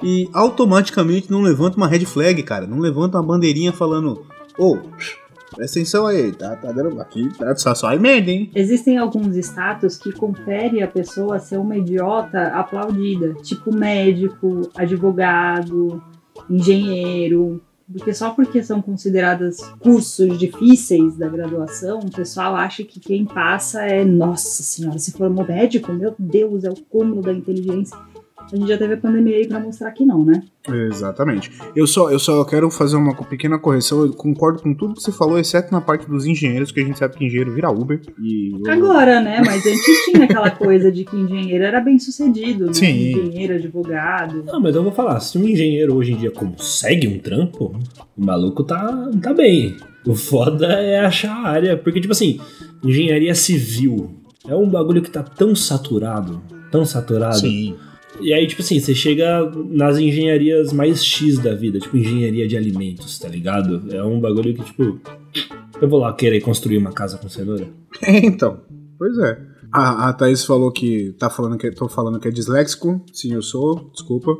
e automaticamente não levantam uma red flag, cara. Não levantam uma bandeirinha falando: Ô, presta atenção aí, tá, tá dando aqui, tá só, só aí merda, hein? Existem alguns status que confere a pessoa ser uma idiota aplaudida, tipo médico, advogado, engenheiro. Porque só porque são consideradas cursos difíceis da graduação, o pessoal acha que quem passa é, nossa senhora, se formou médico, meu Deus, é o cúmulo da inteligência. A gente já teve a pandemia aí pra mostrar que não, né? Exatamente. Eu só, eu só quero fazer uma pequena correção. Eu concordo com tudo que você falou, exceto na parte dos engenheiros, que a gente sabe que engenheiro vira Uber. E eu- Agora, né? Mas antes tinha aquela coisa de que engenheiro era bem sucedido, né? Sim. Engenheiro, advogado. Não, mas eu vou falar, se um engenheiro hoje em dia consegue um trampo, o maluco tá, tá bem. O foda é achar a área, porque, tipo assim, engenharia civil é um bagulho que tá tão saturado, tão saturado. Sim. E aí, tipo assim, você chega nas engenharias mais X da vida, tipo engenharia de alimentos, tá ligado? É um bagulho que, tipo, eu vou lá querer construir uma casa com cenoura. É, então. Pois é. A, a Thaís falou que tá falando que tô falando que é disléxico. Sim, eu sou, desculpa.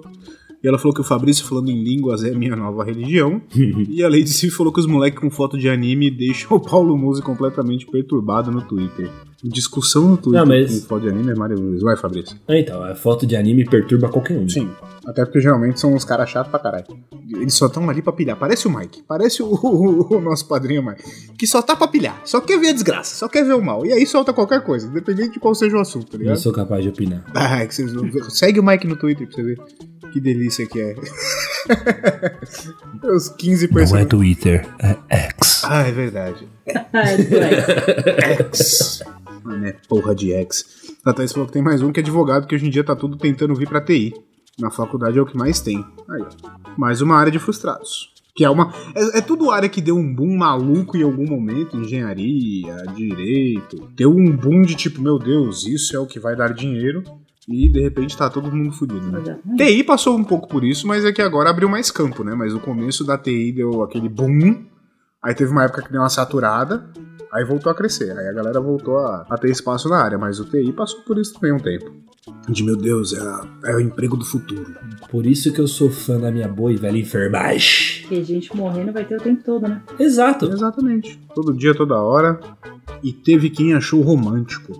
E ela falou que o Fabrício falando em línguas é minha nova religião. e a Lady Sif falou que os moleques com foto de anime deixam o Paulo Musi completamente perturbado no Twitter. Discussão no Twitter Não, mas- com foto de anime é maravilhoso. Vai, Fabrício. Ah, então, a foto de anime perturba qualquer um. Sim. Até porque geralmente são uns caras chatos pra caralho. Eles só estão ali pra pilhar. Parece o Mike. Parece o, o- o nosso padrinho Mike. Que só tá pra pilhar. Só quer ver a desgraça. Só quer ver o mal. E aí solta qualquer coisa. Independente de qual seja o assunto, tá Não ligado? sou capaz de opinar. Ah, é que vocês não- Segue o Mike no Twitter pra você ver. Que delícia que é. Os 15 personagens. Twitter, é X. Ah, é verdade. Ah, moleque. X. Mano, é porra de X. A Thaís falou que tem mais um que é advogado, que hoje em dia tá tudo tentando vir pra TI. Na faculdade é o que mais tem. Aí, ó. Mais uma área de frustrados. Que é uma. É, é tudo área que deu um boom maluco em algum momento, engenharia, direito. Deu um boom de tipo, meu Deus, isso é o que vai dar dinheiro. E de repente tá todo mundo fudido, né? TI passou um pouco por isso, mas é que agora abriu mais campo, né? Mas no começo da TI deu aquele boom. Aí teve uma época que deu uma saturada. Aí voltou a crescer. Aí a galera voltou a, a ter espaço na área. Mas o TI passou por isso também um tempo. De meu Deus, é, a- é o emprego do futuro. Por isso que eu sou fã da minha boa e velha enfermagem. Porque gente morrendo vai ter o tempo todo, né? Exato. Exatamente. Todo dia, toda hora. E teve quem achou romântico.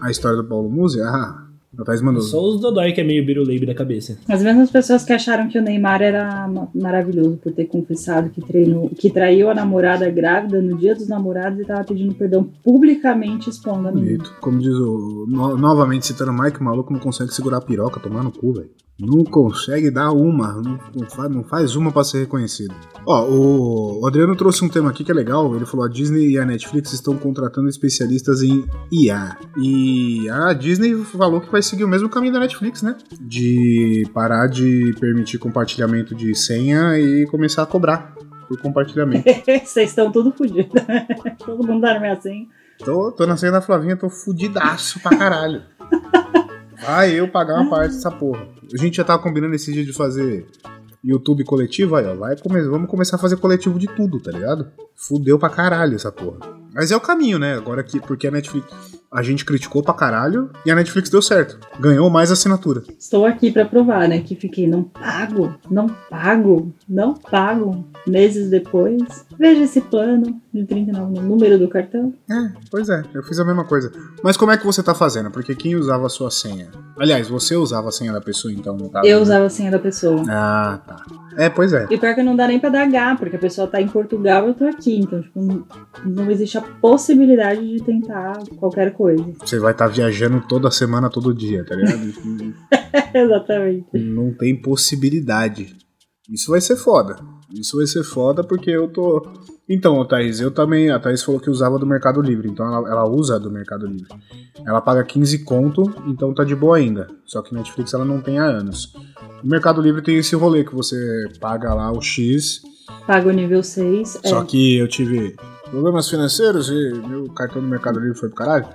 A história do Paulo Musi? Ah, o Thais mandou. Só os Dodói que é meio biruleibe da cabeça. As mesmas pessoas que acharam que o Neymar era ma- maravilhoso por ter confessado que, treinou, que traiu a namorada grávida no dia dos namorados e tava pedindo perdão publicamente expondo a menina. Como diz o. no- novamente citando o Mike, o maluco não consegue segurar a piroca, tomar no cu, velho. Não consegue dar uma, não, faz, não faz uma pra ser reconhecido. Ó, o, o Adriano trouxe um tema aqui que é legal. Ele falou: a Disney e a Netflix estão contratando especialistas em IA. E a Disney falou que vai seguir o mesmo caminho da Netflix, né? De parar de permitir compartilhamento de senha e começar a cobrar por compartilhamento. Vocês estão tudo fodidos. Todo mundo tá na minha senha. Tô, tô na senha da Flavinha, tô fudidaço pra caralho. Vai eu pagar uma parte dessa porra. A gente já tava combinando esse dia de fazer YouTube coletivo, aí ó. Vai come- vamos começar a fazer coletivo de tudo, tá ligado? Fudeu pra caralho essa porra. Mas é o caminho, né? Agora que, porque a Netflix. A gente criticou pra caralho e a Netflix deu certo. Ganhou mais assinatura. Estou aqui pra provar, né? Que fiquei, não pago, não pago, não pago. Meses depois, veja esse plano de 39 no número do cartão. É, pois é, eu fiz a mesma coisa. Mas como é que você tá fazendo? Porque quem usava a sua senha? Aliás, você usava a senha da pessoa, então, no caso. Eu né? usava a senha da pessoa. Ah, tá. É, pois é. E pior que não dá nem pra dar H, porque a pessoa tá em Portugal e eu tô aqui. Então, tipo, não, não existe a possibilidade de tentar qualquer coisa. Você vai estar viajando toda semana, todo dia, tá ligado? Exatamente. Não tem possibilidade. Isso vai ser foda. Isso vai ser foda porque eu tô. Então, Thaís, eu também. A Thaís falou que usava do Mercado Livre, então ela, ela usa do Mercado Livre. Ela paga 15 conto, então tá de boa ainda. Só que Netflix ela não tem há anos. O Mercado Livre tem esse rolê que você paga lá o X, Paga o nível 6. só é. que eu tive problemas financeiros e meu cartão do Mercado Livre foi pro caralho.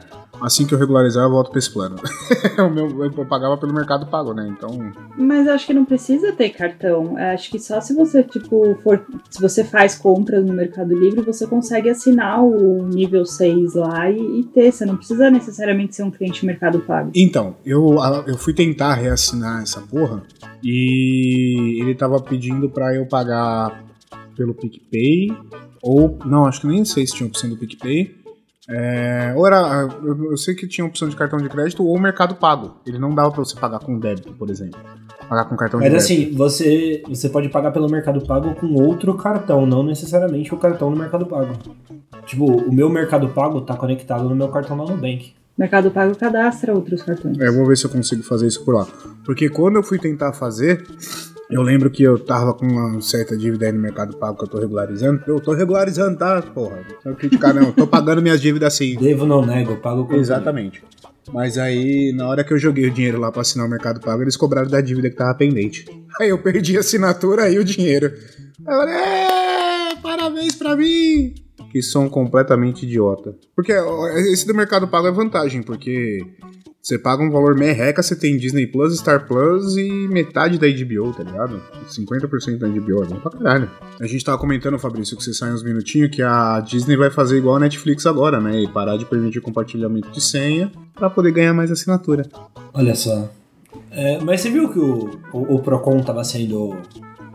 Assim que eu regularizar, eu volto pra esse plano. o meu, eu pagava pelo Mercado Pago, né? Então. Mas acho que não precisa ter cartão. Acho que só se você, tipo, for. Se você faz compras no Mercado Livre, você consegue assinar o nível 6 lá e, e ter. Você não precisa necessariamente ser um cliente Mercado Pago. Então, eu, eu fui tentar reassinar essa porra e ele tava pedindo pra eu pagar pelo PicPay ou. Não, acho que nem sei se tinha opção do PicPay. É, ou era. Eu, eu sei que tinha opção de cartão de crédito ou Mercado Pago. Ele não dava pra você pagar com débito, por exemplo. Pagar com cartão Mas de débito. assim, você, você pode pagar pelo Mercado Pago com outro cartão, não necessariamente o cartão do Mercado Pago. Tipo, o meu Mercado Pago tá conectado no meu cartão da Nubank. Mercado Pago cadastra outros cartões. É, eu vou ver se eu consigo fazer isso por lá. Porque quando eu fui tentar fazer, eu lembro que eu tava com uma certa dívida aí no Mercado Pago que eu tô regularizando. Eu tô regularizando, tá, porra? Não criticar, não. Eu tô pagando minhas dívidas sim. Devo, não nego, pago com Exatamente. Mas aí, na hora que eu joguei o dinheiro lá pra assinar o Mercado Pago, eles cobraram da dívida que tava pendente. Aí eu perdi a assinatura e o dinheiro. Aí eu falei, é, parabéns pra mim! Que som completamente idiota. Porque esse do Mercado Pago é vantagem, porque você paga um valor merreca, você tem Disney Plus, Star Plus e metade da HBO, tá ligado? 50% da HBO, é bom pra caralho. A gente tava comentando, Fabrício, que você sai uns minutinhos, que a Disney vai fazer igual a Netflix agora, né? E parar de permitir compartilhamento de senha pra poder ganhar mais assinatura. Olha só. É, mas você viu que o, o, o Procon estava sendo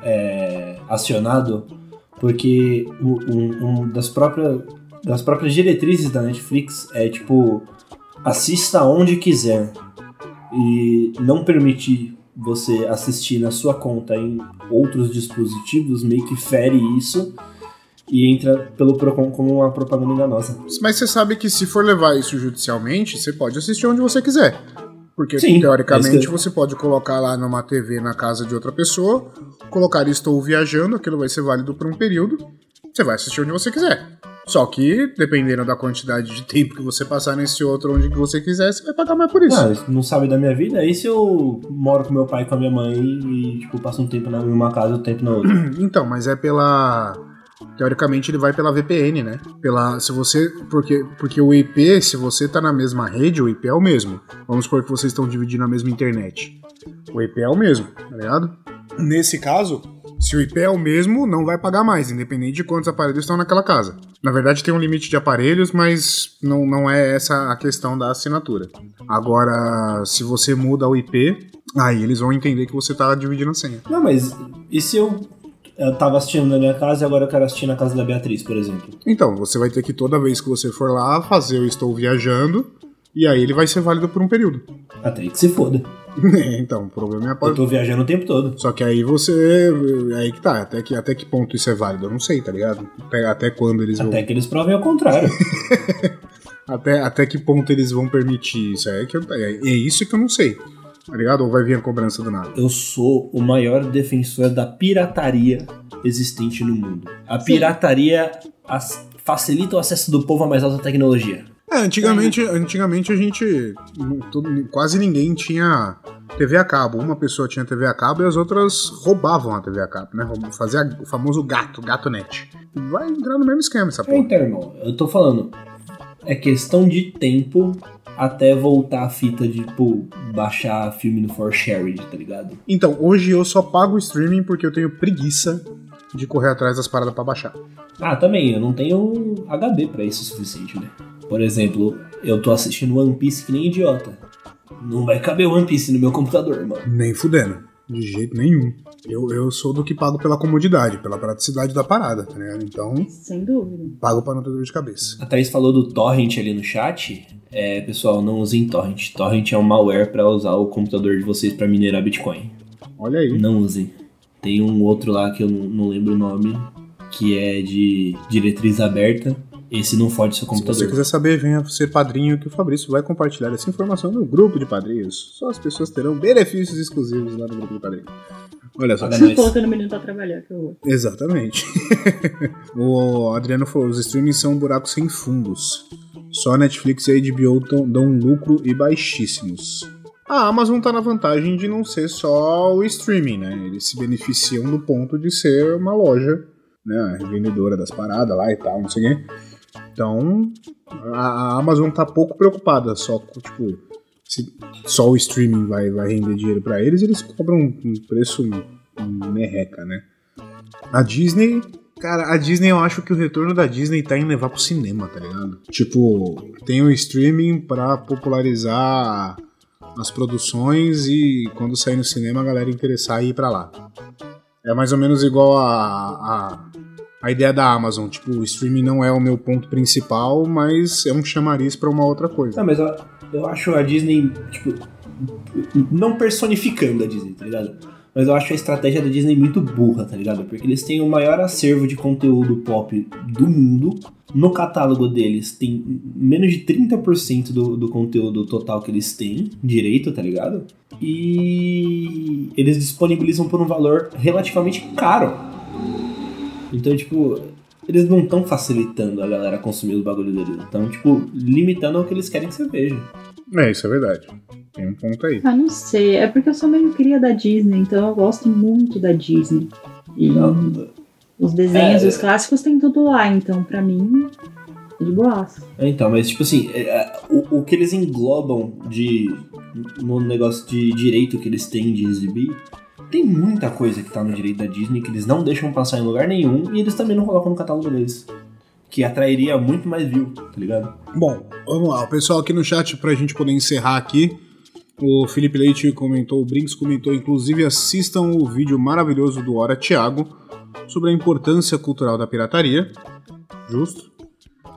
é, acionado porque um, um das, próprias, das próprias diretrizes da Netflix é tipo assista onde quiser e não permitir você assistir na sua conta em outros dispositivos meio que fere isso e entra pelo Procon como uma propaganda enganosa. Mas você sabe que se for levar isso judicialmente, você pode assistir onde você quiser. Porque, Sim, é teoricamente, que- você pode colocar lá numa TV na casa de outra pessoa, colocar estou viajando, aquilo vai ser válido por um período, você vai assistir onde você quiser. Só que, dependendo da quantidade de tempo que você passar nesse outro onde que você quiser, você vai pagar mais por isso. Ah, não sabe da minha vida? E se eu moro com meu pai e com a minha mãe e, tipo, passo um tempo na- em uma casa e um tempo na outra? Então, mas é pela. Teoricamente ele vai pela VPN, né? Pela. Se você. Porque, porque o IP, se você tá na mesma rede, o IP é o mesmo. Vamos supor que vocês estão dividindo a mesma internet. O IP é o mesmo, tá ligado? Nesse caso, se o IP é o mesmo, não vai pagar mais, independente de quantos aparelhos estão naquela casa. Na verdade, tem um limite de aparelhos, mas não, não é essa a questão da assinatura. Agora, se você muda o IP, aí eles vão entender que você tá dividindo a senha. Não, mas e se eu, eu tava assistindo na minha casa e agora eu quero assistir na casa da Beatriz, por exemplo? Então, você vai ter que toda vez que você for lá fazer o estou viajando, e aí ele vai ser válido por um período. Até aí que se foda. então, o problema é a Eu parte. tô viajando o tempo todo. Só que aí você. Aí que tá, até que, até que ponto isso é válido? Eu não sei, tá ligado? Até, até quando eles vão. Até que eles provem ao contrário. Até, até que ponto eles vão permitir isso? É, que eu- é, é isso que eu não sei. Tá ligado? Ou vai vir a cobrança do nada? Eu sou o maior defensor da pirataria existente no mundo. A pirataria facilita o acesso do povo à mais alta tecnologia. É, antigamente, antigamente a gente. todo- quase ninguém tinha TV a cabo. Uma pessoa tinha TV a cabo e as outras roubavam a TV a cabo, né? Fazia o famoso gato, gato net. Vai entrar no mesmo esquema essa É, porra. então, irmão, eu tô falando. É questão de tempo até voltar a fita de, tipo, baixar filme no For Shared, tá ligado? Então, hoje eu só pago o streaming porque eu tenho preguiça de correr atrás das paradas pra baixar. Ah, também, eu não tenho HD pra isso o suficiente, né? Por exemplo, eu tô assistindo One Piece que nem idiota. Não vai caber One Piece no meu computador, mano. Nem fudendo. De jeito nenhum. Eu, eu sou do que pago pela comodidade, pela praticidade da parada, tá ligado? Então, Sem dúvida. pago pra não ter dor de cabeça. A Thaís falou do torrent ali no chat. É, pessoal, não usem torrent. Torrent é um malware pra usar o computador de vocês pra minerar Bitcoin. Olha aí. Não usem. Tem um outro lá que eu não, lembro o nome, que é de diretriz aberta. Esse não fode seu Se você computador. quiser saber, venha ser padrinho que o Fabrício vai compartilhar essa informação no grupo de padrinhos. Só as pessoas terão benefícios exclusivos lá no grupo de padrinhos. Olha só. Paga nós. Colocando o menino pra trabalhar, que horror. Exatamente. o Adriano falou: os streamings são um buraco sem fundos. Só Netflix e HBO tão- dão um lucro e baixíssimos. A Amazon tá na vantagem de não ser só o streaming, né? Eles se beneficiam do ponto de ser uma loja, né? Revendedora das paradas lá e tal, não sei o quê. Então, a Amazon tá pouco preocupada só com, tipo, se só o streaming vai, vai render dinheiro pra eles, eles cobram um preço merreca, né? A Disney, cara, a Disney eu acho que o retorno da Disney tá em levar pro cinema, tá ligado? Tipo, tem o streaming pra popularizar as produções e quando sair no cinema a galera interessar e ir pra lá. É mais ou menos igual a, a, a ideia da Amazon. Tipo, o streaming não é o meu ponto principal, mas é um chamariz pra uma outra coisa. Não, mas eu, eu acho a Disney, tipo, não personificando a Disney, tá ligado? Mas eu acho a estratégia da Disney muito burra, tá ligado? Porque eles têm o maior acervo de conteúdo pop do mundo. No catálogo deles tem menos de 30% do, do conteúdo total que eles têm direito, tá ligado? E eles disponibilizam por um valor relativamente caro. Então, tipo, eles não estão facilitando a galera consumir os bagulhos deles. Estão, tipo, limitando o que eles querem que você veja. É, isso é verdade. Tem um ponto aí. Ah, não sei. É porque eu sou meio cria da Disney, então eu gosto muito da Disney. E os desenhos, É, os clássicos tem tudo lá, então pra mim, é de boas. Então, mas tipo assim, é, é, o, o que eles englobam de no negócio de direito que eles têm de exibir, tem muita coisa que tá no direito da Disney que eles não deixam passar em lugar nenhum e eles também não colocam no catálogo deles. Que atrairia muito mais view, tá ligado? Bom, vamos lá. O pessoal aqui no chat, pra gente poder encerrar aqui, o Felipe Leite comentou, o Brinks comentou, inclusive assistam o vídeo maravilhoso do Hora Thiago sobre a importância cultural da pirataria. Justo.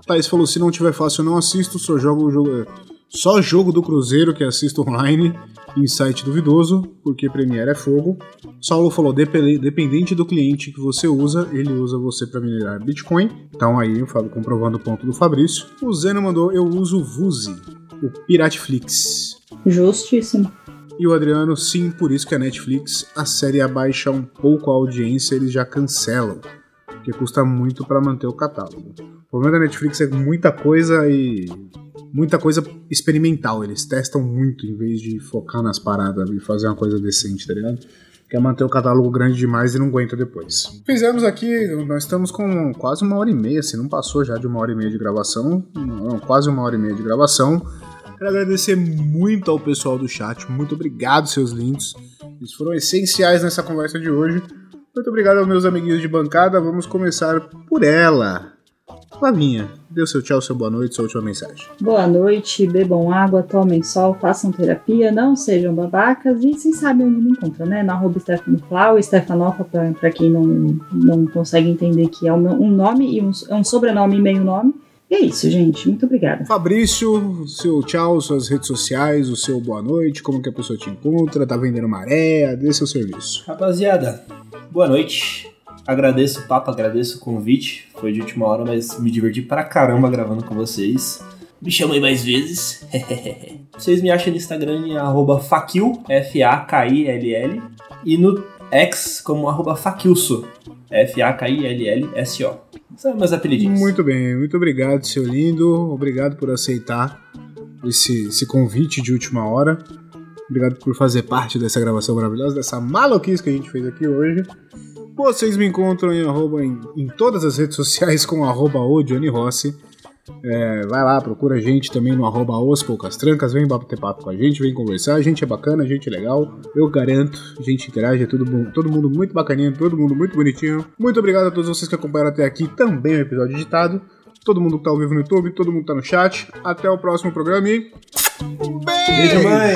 Thaís falou, se não tiver fácil eu não assisto, só jogo o jogo... Só jogo do Cruzeiro que assisto online em site duvidoso, porque Premiere é fogo. Saulo falou, "Depe- dependente do cliente que você usa, ele usa você para minerar Bitcoin. Então aí, o Fábio comprovando o ponto do Fabrício. O Zeno mandou, eu uso o Vuzi, o Pirateflix. Justíssimo. E o Adriano, sim, por isso que a Netflix, a série abaixa um pouco a audiência, eles já cancelam, porque custa muito para manter o catálogo. O problema da Netflix é muita coisa e muita coisa experimental. Eles testam muito em vez de focar nas paradas e fazer uma coisa decente, tá ligado? Quer manter o catálogo grande demais e não aguenta depois. Fizemos aqui, nós estamos com quase uma hora e meia, se não passou já de uma hora e meia de gravação, não, quase uma hora e meia de gravação. Quero agradecer muito ao pessoal do chat, muito obrigado, seus lindos. Eles foram essenciais nessa conversa de hoje. Muito obrigado aos meus amiguinhos de bancada. Vamos começar por ela. Flavinha, dê o seu tchau, seu boa noite, sua última mensagem. Boa noite, bebam água, tomem sol, façam terapia, não sejam babacas e vocês sabem onde me encontram, né? Na arroba Stefanoflau, Stefanofa, pra, pra quem não, não consegue entender que é um nome e um, é um sobrenome e meio nome. E é isso, gente. Muito obrigada. Fabrício, seu tchau, suas redes sociais, o seu boa noite, como que a pessoa te encontra, tá vendendo maré, dê seu serviço. Rapaziada, boa noite. Agradeço o papo, agradeço o convite. Foi de última hora, mas me diverti pra caramba gravando com vocês. Me chamem mais vezes. vocês me acham no Instagram em Fakil, F-A-K-I-L-L. E no X como arroba Fakilso, F-A-K-I-L-L-S-O. São meus apelidinhos. Muito bem, muito obrigado, seu lindo. Obrigado por aceitar esse, esse convite de última hora. Obrigado por fazer parte dessa gravação maravilhosa, dessa maluquice que a gente fez aqui hoje. Vocês me encontram em, arroba, em, em todas as redes sociais com arroba o Johnny Rossi. É, vai lá, procura a gente também no arroba os poucas trancas, vem bater papo com a gente, vem conversar, a gente é bacana, a gente é legal, eu garanto, a gente interage, é tudo bom, todo mundo muito bacaninho, todo mundo muito bonitinho. Muito obrigado a todos vocês que acompanharam até aqui também o episódio editado, todo mundo que tá ao vivo no YouTube, todo mundo que tá no chat. Até o próximo programa e. Beijo, mãe!